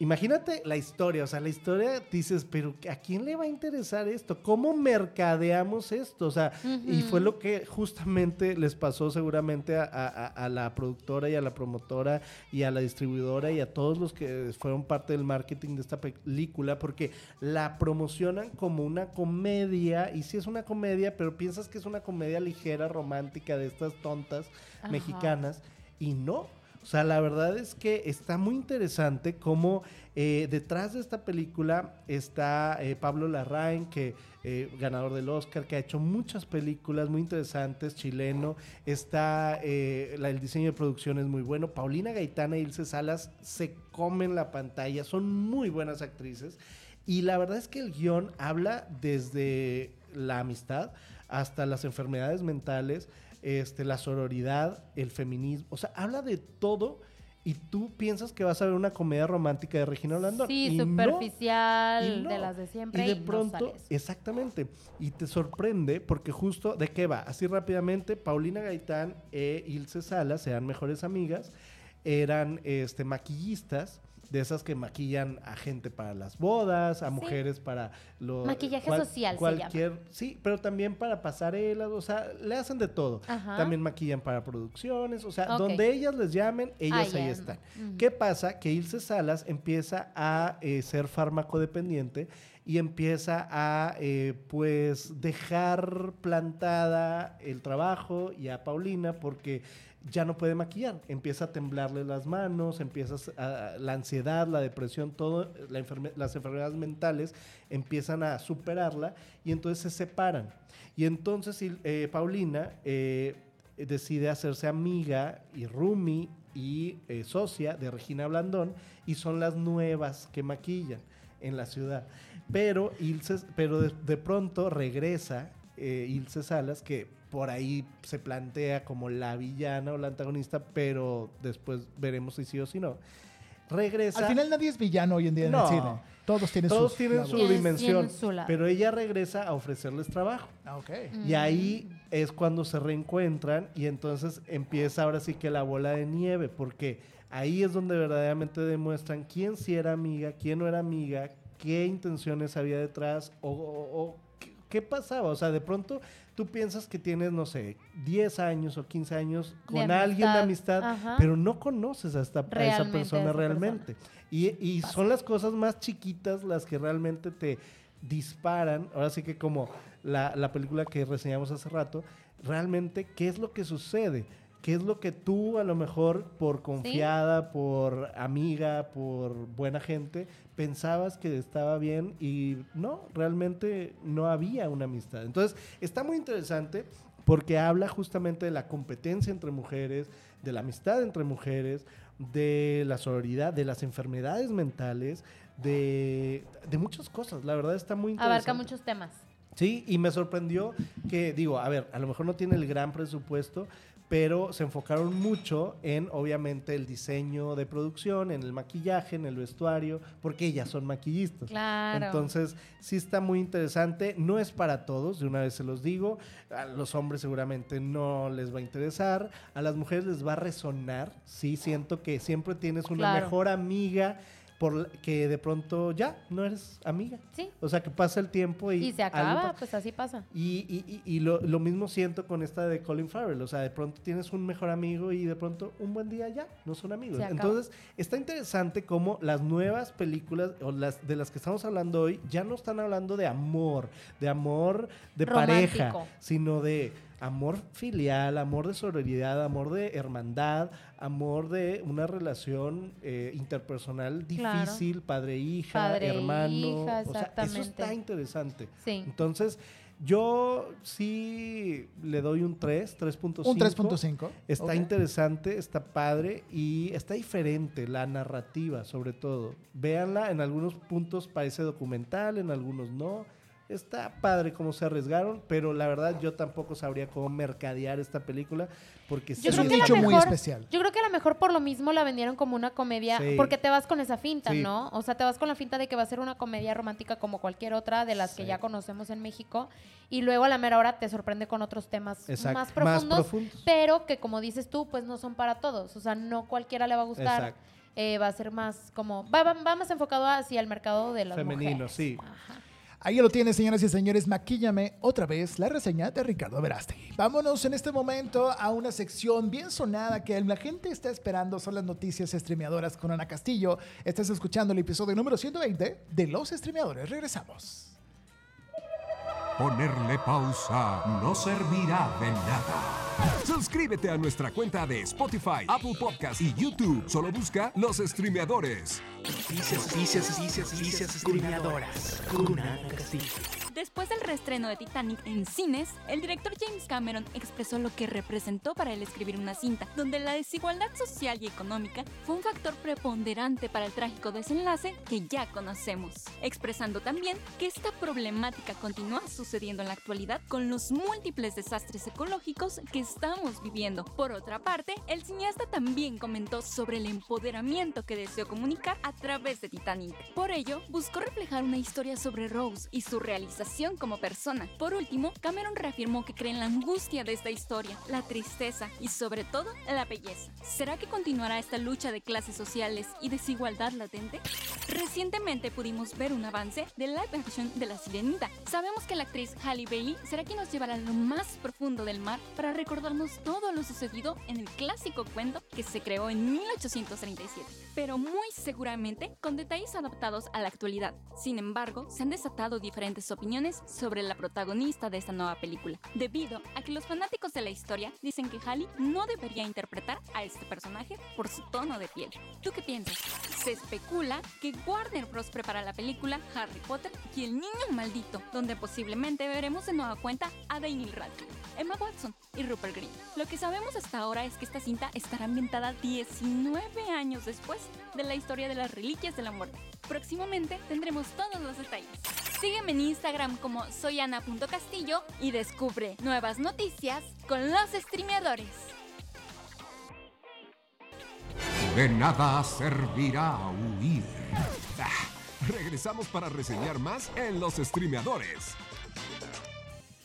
Imagínate la historia, o sea, la historia dices, pero ¿a quién le va a interesar esto? ¿Cómo mercadeamos esto? O sea, y fue lo que justamente les pasó seguramente a, a- a la productora y a la promotora y a la distribuidora y a todos los que fueron parte del marketing de esta película, porque la promocionan como una comedia, y sí es una comedia, pero piensas que es una comedia ligera, romántica, de estas tontas Ajá. mexicanas, y no. O sea, la verdad es que está muy interesante cómo eh, detrás de esta película está eh, Pablo Larraín, que eh, ganador del Oscar, que ha hecho muchas películas muy interesantes, chileno. Está el diseño de producción es muy bueno. Paulina Gaitana y Ilse Salas se comen la pantalla, son muy buenas actrices. Y la verdad es que el guion habla desde la amistad hasta las enfermedades mentales, este, la sororidad, el feminismo. O sea, habla de todo y tú piensas que vas a ver una comedia romántica de Regina Blandón. Sí, y no, superficial, y no. de las de siempre. Y de pronto, exactamente. Y te sorprende porque justo, ¿de qué va? Así rápidamente, Paulina Gaitán e Ilse Salas eran mejores amigas, eran este, maquillistas. De esas que maquillan a gente para las bodas, a mujeres para los... Maquillaje social se cualquier, Sí, pero también para pasarelas, o sea, le hacen de todo. Ajá. También maquillan para producciones, o sea, donde ellas les llamen, ellas Ah, ahí están. ¿Qué pasa? Que Ilse Salas empieza a eh, ser farmacodependiente y empieza a, eh, pues, dejar plantada el trabajo y a Paulina porque ya no puede maquillar. Empieza a temblarle las manos, empieza la ansiedad, la depresión, todo, las enfermedades mentales empiezan a superarla y entonces se separan. Y entonces eh, Paulina eh, decide hacerse amiga y roomie y eh, socia de Regina Blandón y son las nuevas que maquillan en la ciudad. Pero, Ilse, pero de, de pronto regresa eh, Ilse Salas, que por ahí se plantea como la villana o la antagonista, pero después veremos si sí o si no. Regresa. Al final nadie es villano hoy en día en No. el cine. Todos tienen todos sus tienen su dimensión, tienen su lado. pero ella regresa a ofrecerles trabajo. Ah, ok. Y ahí es cuando se reencuentran y entonces empieza ahora sí que la bola de nieve, porque ahí es donde verdaderamente demuestran quién sí era amiga, quién no era amiga, qué intenciones había detrás o, o- o qué, pasaba. O sea, de pronto tú piensas que tienes, no sé, 10 años o 15 años De con alguien de amistad. Ajá. pero no conoces a, esta, a esa persona esa realmente. Y, y son las cosas más chiquitas las que realmente te disparan. Ahora sí que como la, la película que reseñamos hace rato, realmente, ¿qué es lo que sucede? ¿Qué es lo que tú a lo mejor por confiada, por amiga, por buena gente, pensabas que estaba bien y no, realmente no había una amistad? Entonces, está muy interesante porque habla justamente de la competencia entre mujeres, de la amistad entre mujeres, de la sororidad, de las enfermedades mentales, de, de muchas cosas. La verdad está muy interesante. Abarca muchos temas. Sí, y me sorprendió que, digo, a ver, a lo mejor no tiene el gran presupuesto, pero se enfocaron mucho en, obviamente, el diseño de producción, en el maquillaje, en el vestuario, porque ellas son maquillistas. Claro. Entonces, sí está muy interesante. No es para todos, de una vez se los digo. A los hombres seguramente no les va a interesar. A las mujeres les va a resonar. Sí, siento que siempre tienes una Claro. mejor amiga por que de pronto ya no eres amiga. Sí. O sea, que pasa el tiempo y... Y se acaba, pues así pasa. Y, y- y- y lo, lo mismo siento con esta de Colin Farrell. O sea, de pronto tienes un mejor amigo y de pronto un buen día ya no son amigos. Entonces, está interesante cómo las nuevas películas o las de las que estamos hablando hoy ya no están hablando de amor, de amor de pareja, sino de amor filial, amor de sororidad, amor de hermandad, amor de una relación eh, interpersonal Claro. difícil, padre-hija, Padre, hermano. hija, o sea, eso está interesante. Sí. Entonces, yo sí le doy un 3, 3.5. Un 3.5. Está interesante, está padre y está diferente la narrativa, sobre todo. Véanla, en algunos puntos parece documental, en algunos no. Está padre cómo se arriesgaron, pero la verdad yo tampoco sabría cómo mercadear esta película porque Yo Es un nicho muy especial. Yo creo que a lo mejor por lo mismo la vendieron como una comedia, Sí. porque te vas con esa finta, Sí. ¿no? O sea, te vas con la finta de que va a ser una comedia romántica como cualquier otra de las que ya conocemos en México, y luego a la mera hora te sorprende con otros temas Exacto, más más profundos, profundos. pero que como dices tú, pues no son para todos, o sea, no cualquiera le va a gustar. Exacto. Eh, va a ser más como, va, va, va más enfocado hacia el mercado de las Femenino, mujeres. sí. Ajá. Ahí lo tienes, señoras y señores. Maquíllame otra vez la reseña de Ricardo Verástegui. Vámonos en este momento a una sección bien sonada que la gente está esperando. Son las noticias streameadoras con Ana Castillo. Estás escuchando el episodio número 120 de Los Streameadores. Regresamos. Ponerle pausa no servirá de nada. Suscríbete a nuestra cuenta de Spotify, Apple Podcast y YouTube. Solo busca Los Streameadores. Noticias. Después del reestreno de Titanic en cines, el director James Cameron expresó lo que representó para él escribir una cinta, donde la desigualdad social y económica fue un factor preponderante para el trágico desenlace que ya conocemos, expresando también que esta problemática continúa sucediendo en la actualidad con los múltiples desastres ecológicos que estamos viviendo. Por otra parte, el cineasta también comentó sobre el empoderamiento que deseó comunicar a través de Titanic. Por ello, buscó reflejar una historia sobre Rose y su realización como persona. Por último, Cameron reafirmó que cree en la angustia de esta historia, la tristeza y sobre todo la belleza. ¿Será que continuará esta lucha de clases sociales y desigualdad latente? Recientemente pudimos ver un avance de live action de La Sirenita. Sabemos que la actriz Halle Bailey será quien nos llevará a lo más profundo del mar para recordarnos todo lo sucedido en el clásico cuento que se creó en 1837, pero muy seguramente con detalles adaptados a la actualidad. Sin embargo, se han desatado diferentes opiniones sobre la protagonista de esta nueva película, debido a que los fanáticos de la historia dicen que Halle no debería interpretar a este personaje por su tono de piel. ¿Tú qué piensas? Se especula que Warner Bros. prepara la película Harry Potter y el niño maldito, donde posiblemente veremos de nueva cuenta a Daniel Radcliffe, Emma Watson y Rupert Green. Lo que sabemos hasta ahora es que esta cinta estará ambientada 19 años después de la historia de las reliquias de la muerte. Próximamente tendremos todos los detalles. Sígueme en Instagram como soyana.castillo y descubre nuevas noticias con los streameadores. De nada servirá huir. Ah, regresamos para reseñar más en Los Streameadores.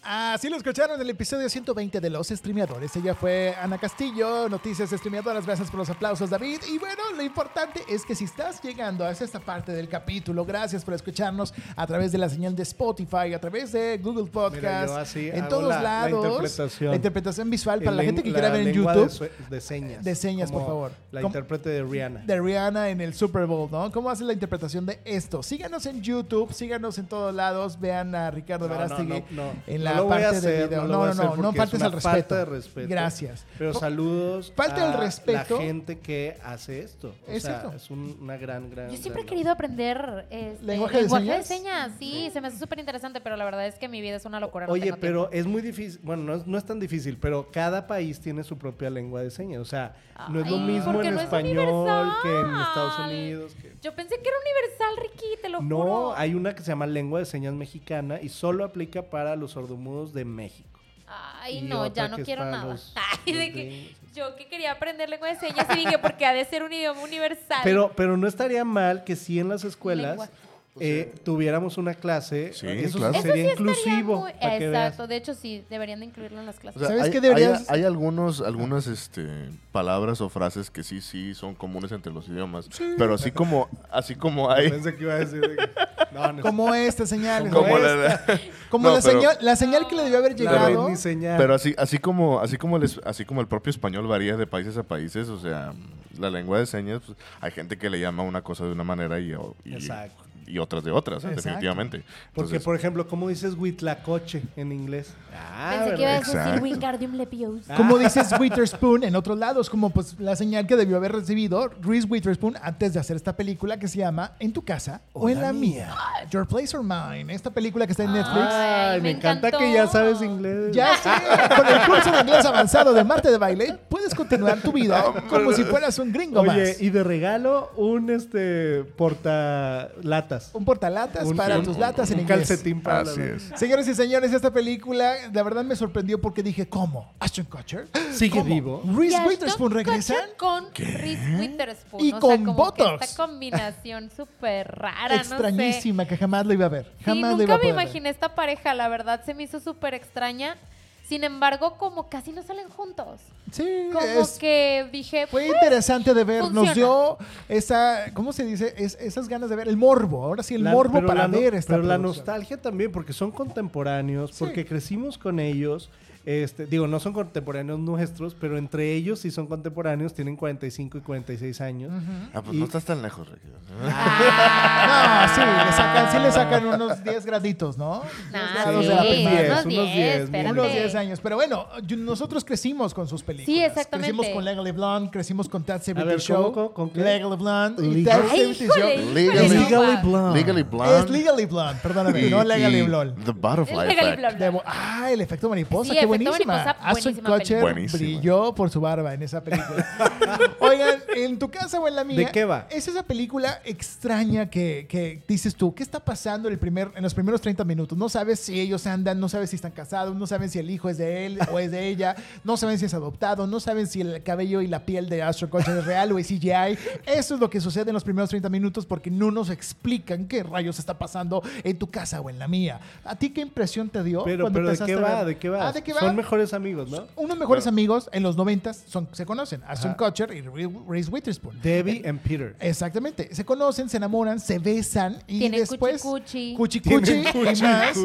Así lo escucharon en el episodio 120 de Los Streameadores. Ella fue Ana Castillo, Noticias Streameadoras. Gracias por los aplausos, David. Y bueno, lo importante es que si estás llegando a esta parte del capítulo, gracias por escucharnos a través de la señal de Spotify, a través de Google Podcast, Mira, en todos la- la lados. interpretación. La interpretación visual para la gente que quiera ver en YouTube. De, señas. De señas, por favor. La intérprete de Rihanna. de Rihanna en el Super Bowl, ¿no? ¿Cómo hace la interpretación de esto? Síganos en YouTube, síganos en todos lados, vean a Ricardo No, Verástegui no, no. en No la lo voy a parte de hacer, video. no No, no, no, no, faltes al respeto. falta de respeto. Gracias. Pero No, saludos Falta a el respeto. la gente que hace esto. O Es sea, cierto. es un- una gran, gran... Yo siempre he querido aprender este, ¿Lenguaje de señas? Sí, se me hace súper interesante, pero la verdad es que mi vida es una locura. no Oye, pero tiempo. es muy difícil, bueno, no es, no es tan difícil, pero cada país tiene su propia lengua de señas. O sea, no es lo mismo en no es español que en Estados. Unidos. que- Yo pensé que era universal, Ricky, te lo No, juro. hay una que se llama lengua de señas mexicana y solo aplica para los sordomudos de México. Ay, Y no, ya no quiero nada. los- Ay, los de que yo que quería aprender lengua de señas y dije, porque ha de ser un idioma universal. Pero, pero no estaría mal que sí en las escuelas Lengua. Eh, tuviéramos una clase. Sí, eso claro. Eso sería sí estaría inclusivo. muy- para que veas. Exacto, de hecho sí, deberían de incluirlo en las clases. O sea, ¿Sabes hay, qué deberías- hay- hay algunos, algunas este, palabras o frases que sí, sí son comunes entre los idiomas. Pero así como, así como hay. Pensé que iba a decir. No, no Como esta señal. Como como esta. la- Como No, la, pero- señal, la señal que le debió haber llegado. ven ni señal. Pero así, así como, así como el, es- así como el propio español varía de países a países, o sea, la lengua de señas, pues, hay gente que le llama una cosa de una manera y, y, Exacto. Y otras de otras, ¿eh? Definitivamente. Porque, por ejemplo, ¿cómo dices Huitlacoche en inglés? Ah, Pensé que iba a decir. Wingardium Leviosa. Como dices Witherspoon en otros lados, como pues la señal que debió haber recibido Reese Witherspoon antes de hacer esta película que se llama En tu casa o, en la mía. Your Place or Mine. Esta película que está en Netflix. Ay, Ay, me, me encanta encantó. que ya sabes inglés. Ya sé, con el curso de inglés avanzado de Marte de Baile, puedes continuar tu vida como si fueras un gringo Oye, más. y de regalo, un este porta latas. Un portalatas Un- para un- tus latas en un inglés. calcetín para Así la- es. Señores y señores, esta película la verdad me sorprendió porque dije, ¿cómo? ¿Ashton Kutcher? Sigue ¿Cómo? vivo. ¿Reese Witherspoon regresa? Con Reese Witherspoon. Y o con sea, como Botox. Que esta combinación súper rara, Extrañísima, que jamás lo iba a ver. no sé. Sí, Jamás lo iba nunca a me poder ver. imaginé esta pareja, la verdad se me hizo súper extraña. Sin embargo, como casi no salen juntos. Sí, Como es- que dije, fue pues, interesante de ver. Nos dio esa, ¿cómo se dice? Es- esas ganas de ver el morbo. Ahora sí, el La- morbo para la ver esta Pero la nostalgia también, porque son contemporáneos, Sí. porque crecimos con ellos. Este, digo, no son contemporáneos nuestros, pero entre ellos sí son contemporáneos, tienen 45 y 46 años. Ah, pues Y- no estás tan lejos, Ricky. No, sí, le sacan, sí le sacan unos 10 graditos, ¿no? Nah, sí, de la unos primaria. diez, unos unos 10, diez, espérate. Unos 10 años. Pero bueno, yo- nosotros crecimos con sus películas. Sí, exactamente. Crecimos con Legally Blonde, crecimos con Tat A 70 ver, Show. ¿cómo, cómo, con? Legally Blonde. y Legal- Tat Ay, 70 híjole, Show. híjole, Legally- no, Legally. Blonde. Legally Blonde. Es Legally Blonde, perdóname, y- no Legally Blonde. The Butterfly Effect. Blonde. Ah, el efecto mariposa, Sí, qué buenísima. Ashton Kutcher brilló por su barba en esa película. Oigan, en tu casa o en la mía. ¿De qué va? Es esa película extraña que, que dices tú, ¿qué está pasando en, el primer, en los primeros 30 minutos? No sabes si ellos andan, no sabes si están casados, no saben si el hijo es de él o es de ella, no saben si es adoptado, no saben si el cabello y la piel de Ashton Kutcher es real o es CGI. Eso es lo que sucede en los primeros 30 minutos porque no nos explican qué rayos está pasando en tu casa o en la mía. ¿A ti qué impresión te dio? Pero, cuando pero ¿de empezaste qué a va? ver? ¿De qué va? Ah, ¿de qué va? Son mejores amigos, ¿no? Unos mejores amigos en los 90 son, se conocen, Ashton. Kutcher y Re- Reese Witherspoon. Debbie and Peter. Exactamente. Se conocen, se enamoran, se besan y Tienen después. cuchi-cuchi. Cuchi cuchi Tienen y más.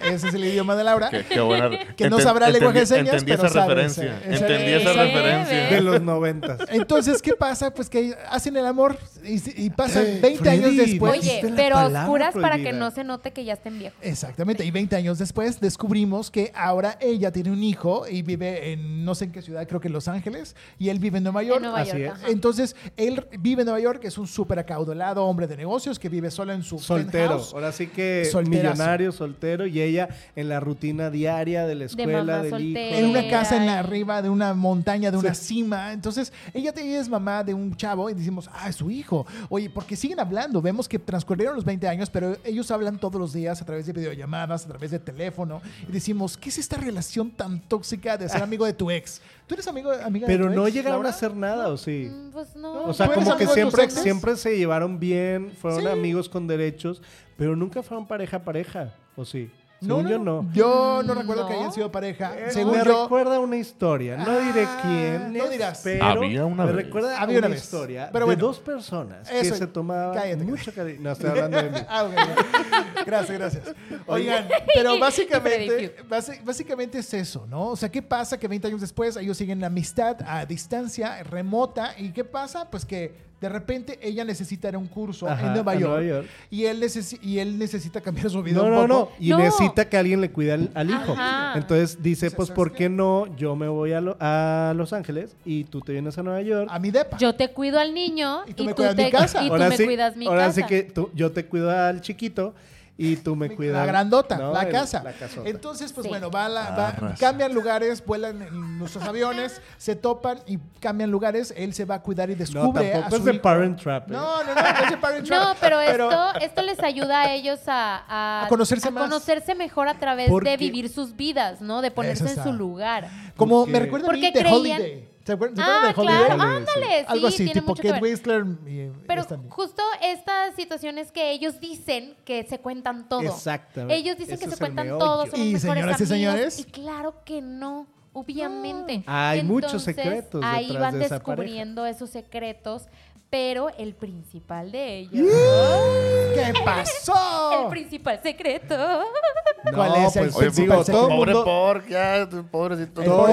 Ese es el idioma de Laura. Qué, qué buena. Que no Enten- sabrá lenguaje de señas, Entendí pero esa sabe, referencia. Esa- Entendí esa Sí, referencia. De los noventas. Entonces, ¿qué pasa? Pues que hacen el amor y, y pasan 20 Freddy, años después. Oye, pero oscuras para que no se note que ya estén viejos. Exactamente, y 20 años después descubrimos que ahora ella tiene un hijo y vive en no sé en qué ciudad, creo que en Los Ángeles, y él vive en Nueva York. En Nueva Así York, es. ajá. Entonces, él vive en Nueva York, es un súper acaudalado hombre de negocios que vive solo en su Soltero. penthouse. Ahora sí que Solterazo. millonario, soltero. Y ella en la rutina diaria de la escuela, mamá del soltera. hijo. En una casa en la, arriba de una montaña, de una Sí. cima. Entonces, ella, te- ella es mamá de un chavo y decimos, ah, es su hijo. Oye, porque siguen hablando. Vemos que transcurrieron los 20 años, pero ellos hablan todos los días a través de videollamadas, a través de teléfono. Y decimos, ¿qué es esta relación tan tóxica de ser amigo de tu ex? ¿Tú eres amigo, amiga Pero de tu no ex, llegaron Laura? a hacer nada, ¿o sí? Mm, Pues no. O sea, ¿Tú eres como que amigo de tus siempre, exes? siempre se llevaron bien, fueron Sí. amigos con derechos, pero nunca fueron pareja a pareja, ¿o sí? No, no, yo no. Yo no recuerdo que hayan sido pareja. Eh, Según me yo, recuerda una historia, no diré Ah, quién, no dirás. pero Había una me vez. recuerda Había una, una vez. historia Pero de bueno. dos personas Eso, que se tomaban cállate, mucho cariño. No, estoy hablando de mí. Ah, ok. Gracias, gracias. Oigan, pero básicamente, basi- básicamente es eso, ¿no? O sea, ¿qué pasa que 20 años después ellos siguen la amistad a distancia, remota? ¿Y qué pasa? Pues que de repente ella necesita ir a un curso Ajá, en Nueva York, Nueva York. Y, él necesi- y él necesita cambiar su vida No, un no, no. Y No. necesita que alguien le cuide al, al hijo. Ajá. Entonces dice, pues, ¿sabes ¿por qué? no? Yo me voy a, Lo- a Los Ángeles y tú te vienes a Nueva York. A mi depa. Yo te cuido al niño Y y tú tú, me cuidas te, mi casa. y tú ahora me sí, cuidas mi ahora casa. sí que tú- yo te cuido al chiquito y tú me cuidas. la grandota, ¿no? la El- casa. La casota. Entonces, pues Sí. bueno, va la- va- cambian lugares, vuelan en nuestros aviones, se topan y cambian lugares. Él se va a cuidar y no, descubre a tampoco su es de hijo. Parent Trap. ¿eh? No, no, no, no es de Parent Trap. No, pero, esto, esto les ayuda a ellos a, a, A conocerse a más. conocerse mejor a través Porque- de vivir sus vidas, ¿no? De ponerse en su lugar. Como Porque- me recuerda a mí Porque The creían- Holiday. ¿Se acuerdan, ¿se Ah, acuerdan de Holiday? claro, ándale, sí, Algo así, tiene tipo mucho Kate. Whistler. y- Pero esta justo estas situaciones que ellos dicen que se cuentan todo. Exactamente. Ellos dicen Ese que se cuentan meollo. todo, son los Y mejores señoras y amigos, señores. Y claro que no, obviamente. Hay muchos Entonces, secretos Ahí detrás van de esa descubriendo esos secretos, pero el principal de ellos. ¿Qué pasó? El principal secreto. ¿Cuál No, es el pues, principal digo, todo secreto? pobre mundo- pork, ya, pobrecito. Todo,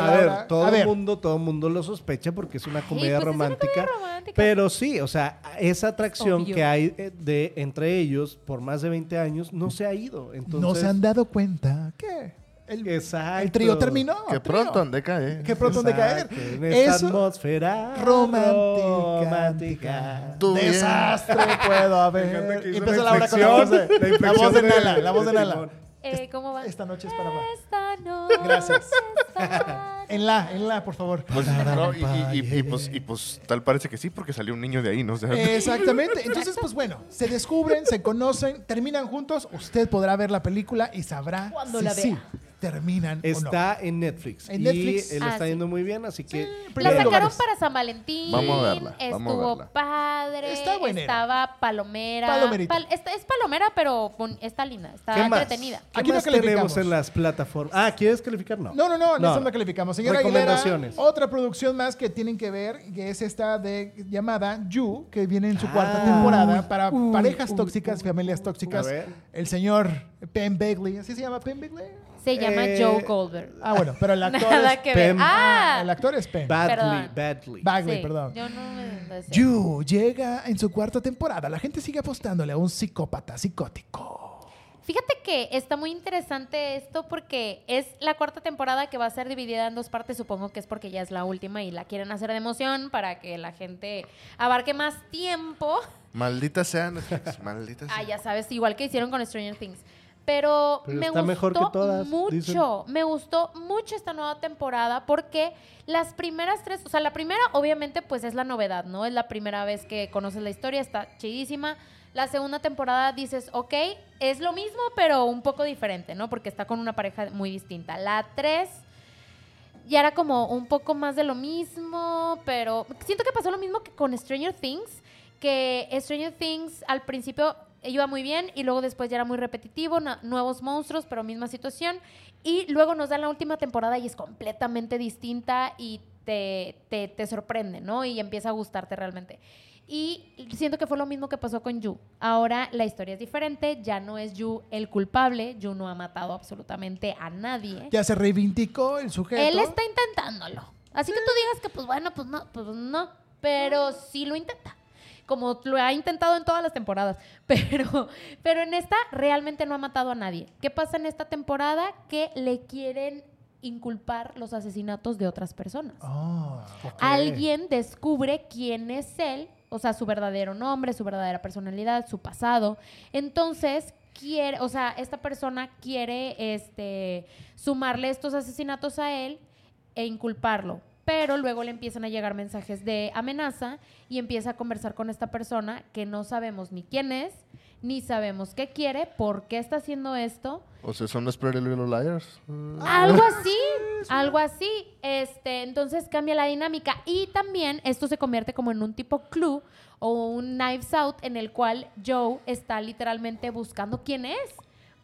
a ver, todo el mundo, todo el mundo lo sospecha porque es una comedia pues es una romántica. comedia romántica. Pero sí, o sea, esa atracción Obvio. que hay eh, de entre ellos por más de 20 años no se ha ido. Entonces, ¿No se han dado cuenta que el, Exacto. el trío terminó? Que pronto han de caer. Que pronto han de caer. En esta Eso atmósfera romántica. romántica. Desastre puedo haber. Y empieza la Laura con la voz de, la la voz de Nala, la voz de Nala. Eh, ¿Cómo va? Esta noche es para más. Esta noche Gracias. En la, en la, por favor. Pues, no, y, y- y- y, pues, y pues tal parece que sí, porque salió un niño de ahí, ¿no? O sea, Exactamente. Entonces, pues bueno, se descubren, se conocen, terminan juntos. Usted podrá ver la película y sabrá Cuando si la sí terminan o no. Está en Netflix. En y Netflix. él Ah, está sí. yendo muy bien, así que. La Primeros sacaron para San Valentín. Vamos a verla, Estuvo vamos a verla. padre. Está buenera. Estaba palomera. Palomerita. Pal- está- es palomera, pero está linda. Está ¿Qué más? entretenida. ¿Qué Aquí no más calificamos. tenemos en las plataformas? Ah, ¿quieres calificar? No. No, no, no, no, no calificamos. Señora Aguilera, Recomendaciones. otra producción más que tienen que ver, que es esta de llamada You, que viene en su Ah. cuarta temporada para Uy, parejas uy, tóxicas, familias tóxicas. A ver. El señor Penn Bagley, ¿así se llama Penn Bagley? Se llama Eh, Joe Goldberg. Ah, bueno, pero el actor Nada es que. Pem- Ah, el actor es Penn. Badly, Perdón. badly. Bagley, sí, perdón. Yo no me. You llega en su cuarta temporada. La gente sigue apostándole a un psicópata psicótico. Fíjate que está muy interesante esto porque es la cuarta temporada que va a ser dividida en dos partes. Supongo que es porque ya es la última y la quieren hacer de emoción para que la gente abarque más tiempo. maldita sea Netflix, maldita sea. Ah, ya sabes, igual que hicieron con Stranger Things. Pero, Pero me gustó mejor que todas, mucho, dicen. me gustó mucho esta nueva temporada porque las primeras tres, o sea, la primera obviamente pues es la novedad, ¿no? Es la primera vez que conoces la historia, está chidísima. La segunda temporada dices, ok, es lo mismo pero un poco diferente, ¿no? Porque está con una pareja muy distinta. La tres ya era como un poco más de lo mismo, pero siento que pasó lo mismo que con Stranger Things, que Stranger Things al principio iba muy bien y luego después ya era muy repetitivo, na- nuevos monstruos, pero misma situación. Y luego nos dan la última temporada y es completamente distinta y te, te, te sorprende, ¿no? Y empieza a gustarte realmente. Y siento que fue lo mismo que pasó con Yu. Ahora la historia es diferente, ya no es Yu el culpable, Yu no ha matado absolutamente a nadie. Ya se reivindicó el sujeto. Él está intentándolo. Así que tú digas que, pues bueno, pues no, pues no. Pero sí lo intenta. Como lo ha intentado en todas las temporadas. Pero, pero en esta realmente no ha matado a nadie. ¿Qué pasa en esta temporada? Que le quieren inculpar los asesinatos de otras personas. Ah. Alguien descubre quién es él, o sea, su verdadero nombre, su verdadera personalidad, su pasado. Entonces, quiere, o sea, esta persona quiere este, sumarle estos asesinatos a él e inculparlo. Pero luego le empiezan a llegar mensajes de amenaza y empieza a conversar con esta persona que no sabemos ni quién es, ni sabemos qué quiere, por qué está haciendo esto. O sea, son los Pretty Little Liars. Algo así, algo así. Este, entonces cambia la dinámica y también esto se convierte como en un tipo clue o un knives out en el cual Joe está literalmente buscando quién es.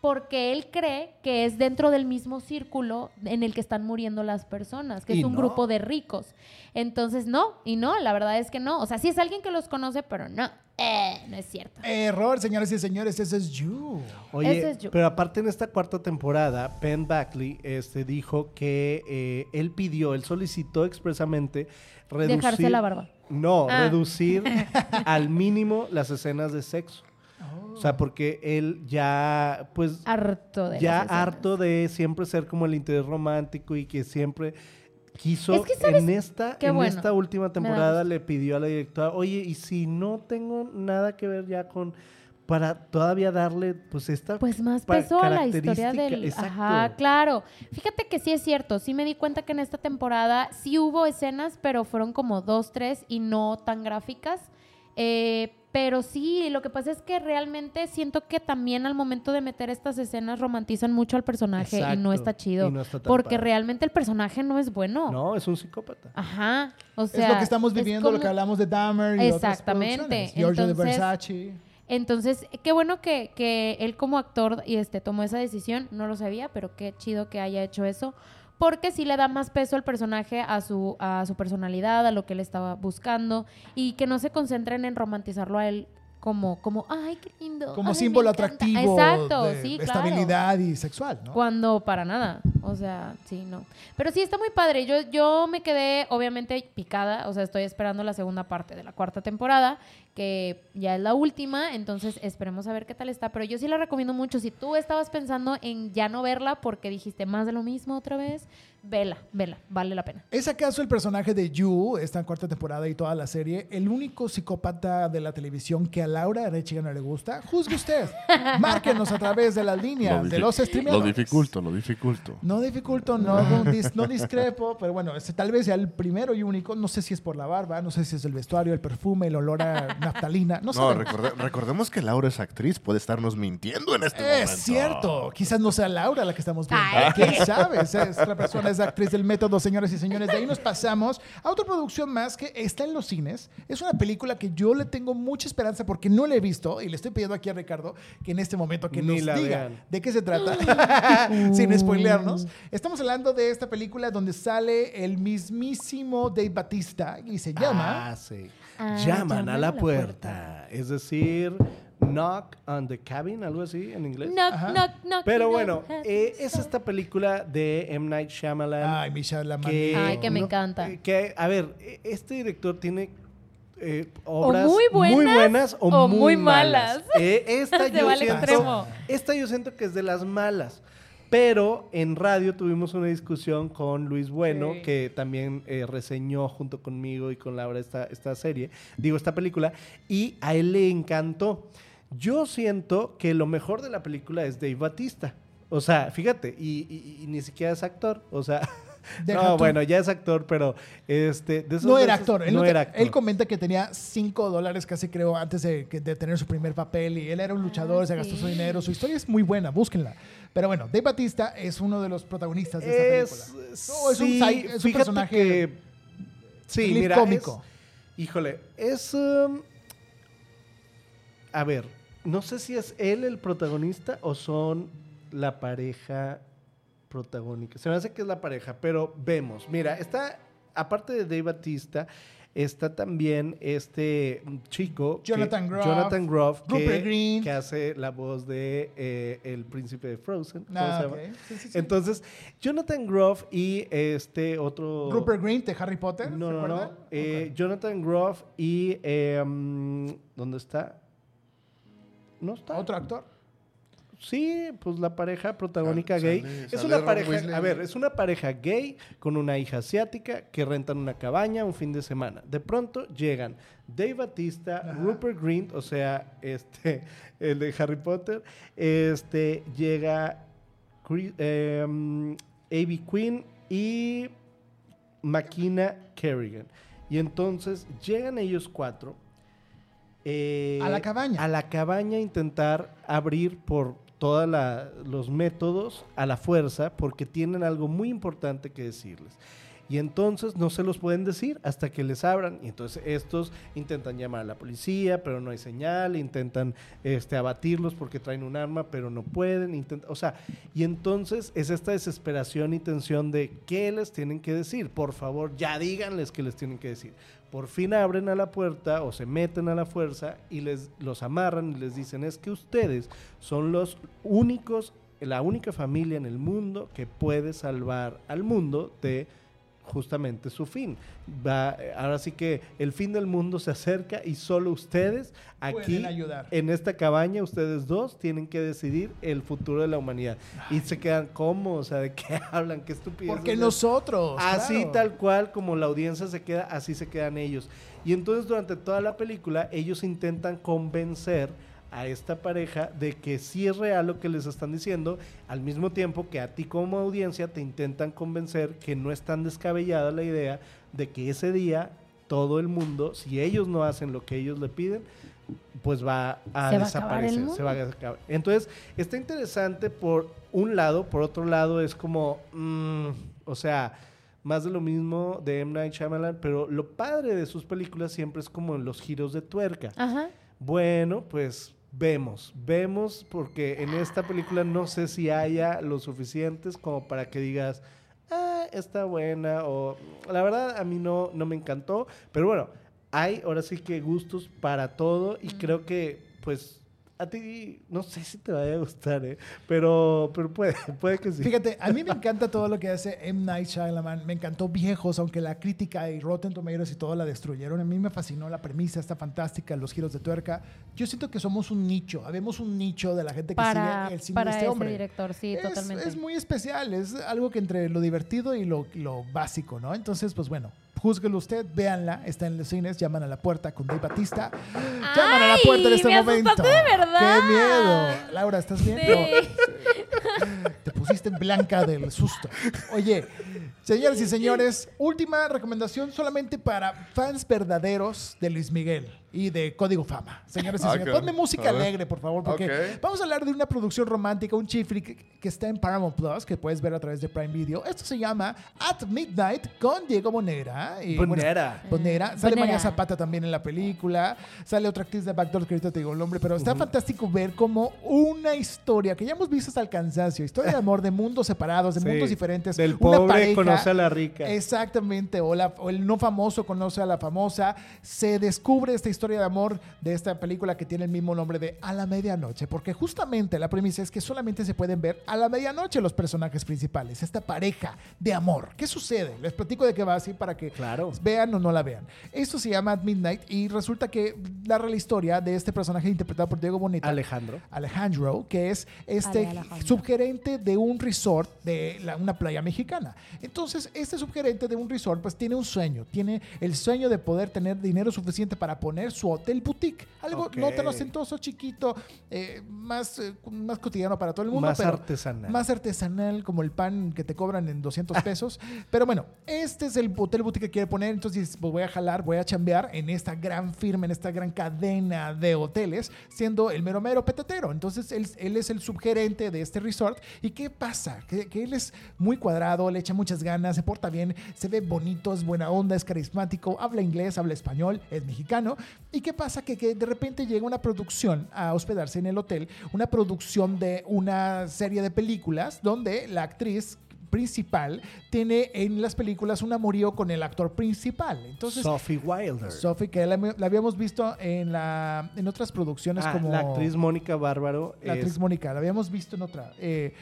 Porque él cree que es dentro del mismo círculo en el que están muriendo las personas, que es un no. grupo de ricos. Entonces, no, y no, la verdad es que no. O sea, sí es alguien que los conoce, pero no, eh, no es cierto. Error, señoras y señores, ese es You. Oye, Ese es yo. pero aparte en esta cuarta temporada, Penn Bagley este, dijo que eh, él pidió, él solicitó expresamente reducir... Dejarse la barba. No, Ah. reducir al mínimo las escenas de sexo. O sea, porque él ya, pues, Harto de ya harto de siempre ser como el interés romántico y que siempre quiso Es que, ¿sabes? en esta Qué en bueno. esta última da temporada le pidió a la directora, "Oye, y si no tengo nada que ver ya con para todavía darle pues esta Pues más peso a la historia característica". del... Exacto. Ajá, claro. Fíjate que sí es cierto. Sí me di cuenta que en esta temporada sí hubo escenas, pero fueron como dos, tres y no tan gráficas. Eh, Pero sí, lo que pasa es que realmente siento que también al momento de meter estas escenas romantizan mucho al personaje y no está chido. y no está tan porque padre. realmente el personaje no es bueno. No, es un psicópata. Ajá. O sea, es lo que estamos es viviendo, lo que hablamos de Dahmer y Exactamente. Giorgio de Versace. Entonces, qué bueno que, que él como actor y este tomó esa decisión, no lo sabía, pero qué chido que haya hecho eso, porque sí le da más peso al personaje, a su, a su personalidad, a lo que él estaba buscando, y que no se concentren en romantizarlo a él como, como ay, qué lindo. Como ay, símbolo encanta". atractivo Exacto, de sí, claro. estabilidad y sexual, ¿no? Cuando para nada. O sea, sí, no. Pero sí está muy padre. Yo, yo me quedé, obviamente, picada. O sea, estoy esperando la segunda parte de la cuarta temporada, que ya es la última. Entonces, esperemos a ver qué tal está. Pero yo sí la recomiendo mucho. Si tú estabas pensando en ya no verla porque dijiste más de lo mismo otra vez, vela, vela. Vale la pena. ¿Es acaso el personaje de Yu, esta cuarta temporada y toda la serie, el único psicópata de la televisión que a Laura Arechiga no le gusta? Juzgue usted. Márquenos a través de las líneas de difi- los Lo streameadores. dificulto, lo dificulto. No dificulto, no, no, dis- no discrepo, pero bueno, este tal vez sea el primero y único. No sé si es por la barba, no sé si es el vestuario, el perfume, el olor a naftalina. No, No, recorde- recordemos que Laura es actriz, puede estarnos mintiendo en este momento. Es cierto, quizás no sea Laura la que estamos viendo. Ay. ¿Quién sabe? Es otra persona, es actriz del método, señores y señores. De ahí nos pasamos a otra producción más que está en los cines. Es una película que yo le tengo mucha esperanza porque no la he visto y le estoy pidiendo aquí a Ricardo que en este momento que Ni nos la diga vean. de qué se trata, sin spoilearnos. Estamos hablando de esta película donde sale el mismísimo Dave Batista y se llama... Ah, sí. Ah, llaman a la puerta. Es decir, knock on the cabin, algo así en inglés. Knock, Ajá. knock, knock. Pero bueno, eh, the es esta película de M. Night Shyamalan. Ay, Michelle Lamar. Ay, que me encanta. eh, que, a ver, eh, este director tiene eh, obras muy buenas buenas o, o muy, muy malas. malas. Eh, yo siento, esta yo siento que es de las malas. Pero en radio tuvimos una discusión con Luis Bueno, Sí. que también eh, reseñó junto conmigo y con Laura esta, esta serie, digo, esta película, y a él le encantó. Yo siento que lo mejor de la película es Dave Batista. O sea, fíjate, y, y- y ni siquiera es actor. O sea, Deja no, tú. bueno, ya es actor, pero este, de esos No era veces- actor. Él, no era actor. él comenta que tenía 5 dólares casi creo antes de, que- de tener su primer papel y él era un luchador, Ah, se gastó su dinero. Su historia es muy buena, búsquenla. Pero bueno, Dave Batista es uno de los protagonistas de esta es, película. No, es un sí, side- es un personaje que- sí, mira, cómico. es- híjole, es um, a ver, no sé si es él el protagonista o son la pareja protagónica. Se me hace que es la pareja, pero vemos. Mira, está aparte de Dave Batista Está también este chico. que- Jonathan Groff, Jonathan Groff, que, Grint. que hace la voz de eh, El Príncipe de Frozen. ¿cómo Ah. Sí, sí, sí. Entonces, Jonathan Groff y este otro. Rupert Grint de Harry Potter. No, ¿se no, no. Eh. Jonathan Groff y. eh, mm, ¿Dónde está? ¿No está? Otro actor. Sí, pues la pareja protagónica gay. es sale una pareja, Weasley. a ver, es una pareja gay con una hija asiática que rentan una cabaña un fin de semana. De pronto llegan Dave Batista, Ajá. Rupert Grint, o sea, este, el de Harry Potter, este, llega Chris- em, A.B. Quinn y Makina Kerrigan. Y entonces llegan ellos cuatro. eh, A la cabaña. A la cabaña a intentar abrir por todos los métodos a la fuerza porque tienen algo muy importante que decirles. Y entonces no se los pueden decir hasta que les abran. Y entonces estos intentan llamar a la policía, pero no hay señal. Intentan este, abatirlos porque traen un arma, pero no pueden. o sea, y entonces es esta desesperación y tensión de qué les tienen que decir. Por favor, ya díganles qué les tienen que decir. Por fin abren a la puerta o se meten a la fuerza y les los amarran y les dicen es que ustedes son los únicos, la única familia en el mundo que puede salvar al mundo de justamente su fin. Va, ahora sí que el fin del mundo se acerca y solo ustedes aquí ayudar. en esta cabaña, ustedes dos tienen que decidir el futuro de la humanidad. Y se quedan, ¿cómo? O sea, ¿de qué hablan? ¿Qué estupidez? Porque nosotros. Así claro. tal cual como la audiencia se queda, así se quedan ellos. Y entonces durante toda la película ellos intentan convencer a esta pareja de que sí es real lo que les están diciendo, al mismo tiempo que a ti como audiencia te intentan convencer que no es tan descabellada la idea de que ese día todo el mundo, si ellos no hacen lo que ellos le piden, pues va a Se va a acabar el desaparecer. se va a acabar. Entonces, está interesante por un lado, por otro lado es como, mm, o sea, más de lo mismo de M. Night Shyamalan, pero lo padre de sus películas siempre es como en los giros de tuerca. Ajá. Bueno, pues vemos, vemos, porque en esta película no sé si haya lo suficientes como para que digas, ah, está buena, o la verdad a mí no, no me encantó, pero bueno, hay ahora sí que gustos para todo y creo que pues a ti no sé si te vaya a gustar, ¿eh? pero, pero puede, puede que sí. Fíjate, a mí me encanta todo lo que hace M. Night Shyamalan. Me encantó Viejos, aunque la crítica y Rotten Tomatoes y todo la destruyeron. A mí me fascinó la premisa, está fantástica, los giros de tuerca. Yo siento que somos un nicho, habemos un nicho de la gente que Para, sigue el cine para de este ese hombre. director, sí, es, totalmente. es muy especial, es algo que entre lo divertido y lo, lo básico, ¿no? Entonces, pues bueno, júzguelo usted, véanla, está en los cines, llaman a la puerta con Dave Batista. llaman a la puerta en este me momento. asustaste de verdad. ¡Qué miedo! Laura, ¿estás bien? Sí. No, te pusiste en blanca del susto. Oye, señoras y señores, última recomendación solamente para fans verdaderos de Luis Miguel y de Código Fama. Señoras y Ah, señores, ponme música alegre, por favor, porque vamos a hablar de una producción romántica, un chifri que, está en Paramount Plus, que puedes ver a través de Prime Video. Esto se llama At Midnight con Diego Bonera. Y, bueno, Bonera. Bonera. Sale Bonera. María Zapata también en la película. Sale otra actriz de Backdoor, que ahorita te digo el nombre, pero está fantástico ver como una historia que ya hemos visto hasta el cansancio, historia de amor de mundos separados, de Sí, mundos diferentes. Del una pobre pareja- conoce a la rica. Exactamente, o, la- o el no famoso conoce a la famosa. Se descubre esta historia de amor de esta película que tiene el mismo nombre de A la Medianoche, porque justamente la premisa es que solamente se pueden ver a la medianoche los personajes principales, esta pareja de amor. ¿Qué sucede? Les platico de qué va así para que Claro. vean o no la vean. Esto se llama At Midnight y resulta que narra la historia de este personaje interpretado por Diego Boneta. Alejandro. Alejandro, que es este Ale subgerente de un resort de la- una playa mexicana. Entonces, este subgerente de un resort pues tiene un sueño, tiene el sueño de poder tener dinero suficiente para poner su hotel boutique, algo Ok. no tan ostentoso, chiquito, eh, más, eh, más cotidiano para todo el mundo, Más pero artesanal. más artesanal como el pan que te cobran en 200 pesos. Pero bueno, este es el hotel boutique que quiere poner, entonces pues voy a jalar, voy a chambear en esta gran firma, en esta gran cadena de hoteles, siendo el mero mero petatero. Entonces él, él es el subgerente de este resort. ¿Y qué pasa? Que, que él es muy cuadrado, le echa muchas ganas, se porta bien, se ve bonito, es buena onda, es carismático, habla inglés, habla español, es mexicano. ¿Y qué pasa? Que, que de repente llega una producción a hospedarse en el hotel, una producción de una serie de películas donde la actriz principal tiene en las películas un amorío con el actor principal. Entonces, Sophie Wilder. Sophie, que la, la habíamos visto en, la, en otras producciones Ah, como... La actriz Mónica Bárbaro. La es- actriz Mónica, la habíamos visto en otra, eh,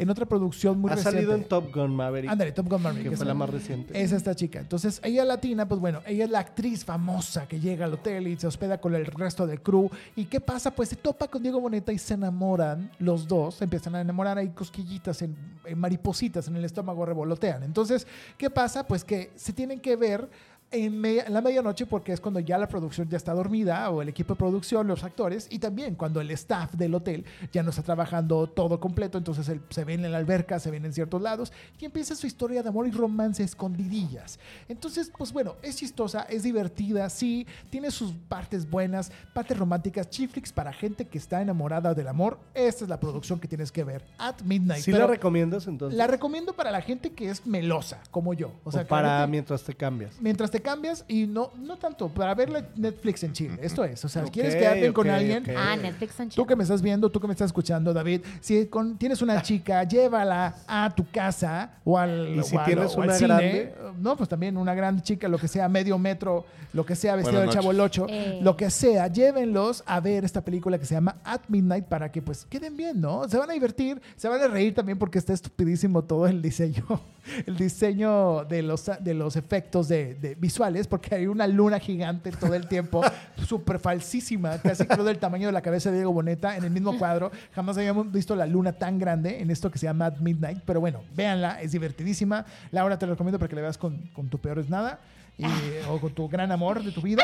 en otra producción muy ha reciente. salido en Top Gun Maverick. Ándale, Top Gun Maverick, Que fue la más reciente. Es esta chica. Entonces, ella latina, pues bueno, ella es la actriz famosa que llega al hotel y se hospeda con el resto del crew. ¿Y qué pasa? Pues se topa con Diego Boneta y se enamoran los dos. Se empiezan a enamorar, hay cosquillitas, en, en maripositas en el estómago revolotean. Entonces, ¿qué pasa? Pues que se tienen que ver en, la medianoche porque es cuando ya la producción ya está dormida o el equipo de producción, los actores y también cuando el staff del hotel ya no está trabajando todo completo, entonces él- se ven en la alberca, se ven en ciertos lados y empieza su historia de amor y romance escondidillas. Entonces, pues bueno, es chistosa, es divertida, sí, tiene sus partes buenas, partes románticas, chiflix para gente que está enamorada del amor. Esta es la producción que tienes que ver, At Midnight. ¿Sí Pero la recomiendas entonces? la recomiendo para la gente que es melosa, como yo. O sea, para mientras te cambias. mientras te cambias y no, no tanto, para ver la Netflix en Chile. Esto es, o sea, Ok, quieres quedar bien con alguien. Ah, Netflix and Tú chill. que me estás viendo, tú que me estás escuchando, David, si con- tienes una chica, llévala a tu casa o al, ¿Y si o tienes o al una cine. grande? No, pues también una gran chica, lo que sea, medio metro, lo que sea, vestido el 8, Eh. lo que sea, llévenlos a ver esta película que se llama At Midnight para que pues queden bien, ¿no? Se van a divertir, se van a reír también porque está estupidísimo todo el diseño, el diseño de los, de los efectos de, de visuales, porque hay una luna gigante todo el tiempo, súper falsísima, casi creo del tamaño de la cabeza de Diego Boneta en el mismo cuadro. Jamás habíamos visto la luna tan grande en esto que se llama At Midnight, pero bueno, véanla, es divertidísima. Laura, te lo recomiendo para que la veas con, con tu peor es nada. Y- o con tu gran amor de tu vida,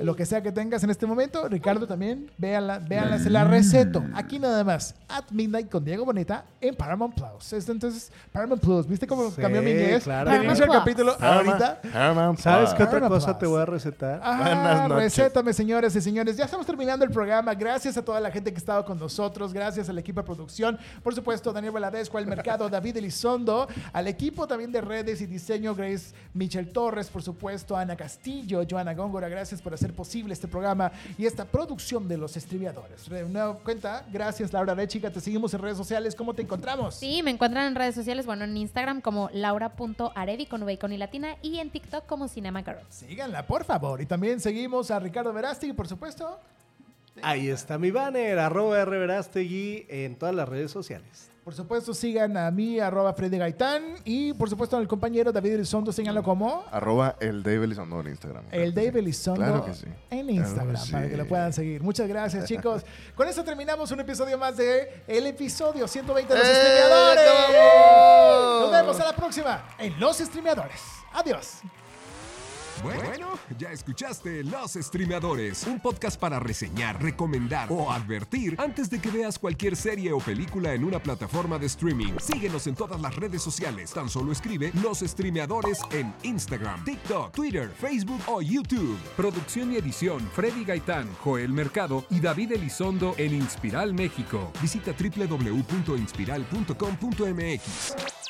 lo que sea que tengas en este momento. Ricardo también, véanla, véanla, se la receto. Aquí nada más, At Midnight con Diego Boneta en Paramount Plus. Entonces, Paramount Plus, ¿viste cómo Sí, cambió mi inglés? claro. Del inicio del capítulo ahorita. Paramount ¿Sabes Plus. qué otra Paramount cosa Plus. te voy a recetar? Ah, Buenas noches. recétame, señores y señores. Ya estamos terminando el programa. Gracias a toda la gente que ha estado con nosotros. Gracias al equipo de producción. Por supuesto, Daniel Valadesco, al mercado, David Elizondo, al equipo también de redes y diseño, Grace Michel Torres, por supuesto, Ana Castillo, Joana Góngora. Gracias por hacer posible este programa y esta producción de los estribiadores. De nueva cuenta, gracias, Laura Rechica. Te seguimos en redes sociales. ¿Cómo te encontramos? Sí, me encuentran en redes sociales, bueno, en Instagram como laura.aredi con V y con latina y en TikTok como Cinema Girls. Síganla, por favor. Y también seguimos a Ricardo Verástegui, por supuesto. Ahí está mi banner, arroba rverastegui en todas las redes sociales. Por supuesto, sigan a mí, arroba Freddy Gaitán. Y por supuesto, al compañero David Elizondo, síganlo como Arroba el Dave Elizondo en Instagram. el Dave Elizondo Claro que sí. en Instagram, para sí. que lo puedan seguir. Muchas gracias, chicos. Con eso terminamos un episodio más de el episodio 120 de Los ¡Eh, Streameadores. Nos vemos a la próxima en Los Streameadores. Adiós. Bueno, ya escuchaste Los Streameadores, un podcast para reseñar, recomendar o advertir antes de que veas cualquier serie o película en una plataforma de streaming. Síguenos en todas las redes sociales. Tan solo escribe Los Streameadores en Instagram, TikTok, Twitter, Facebook o YouTube. Producción y edición Freddy Gaitán, Joel Mercado y David Elizondo en Inspiral México. Visita www.inspiral.com.mx.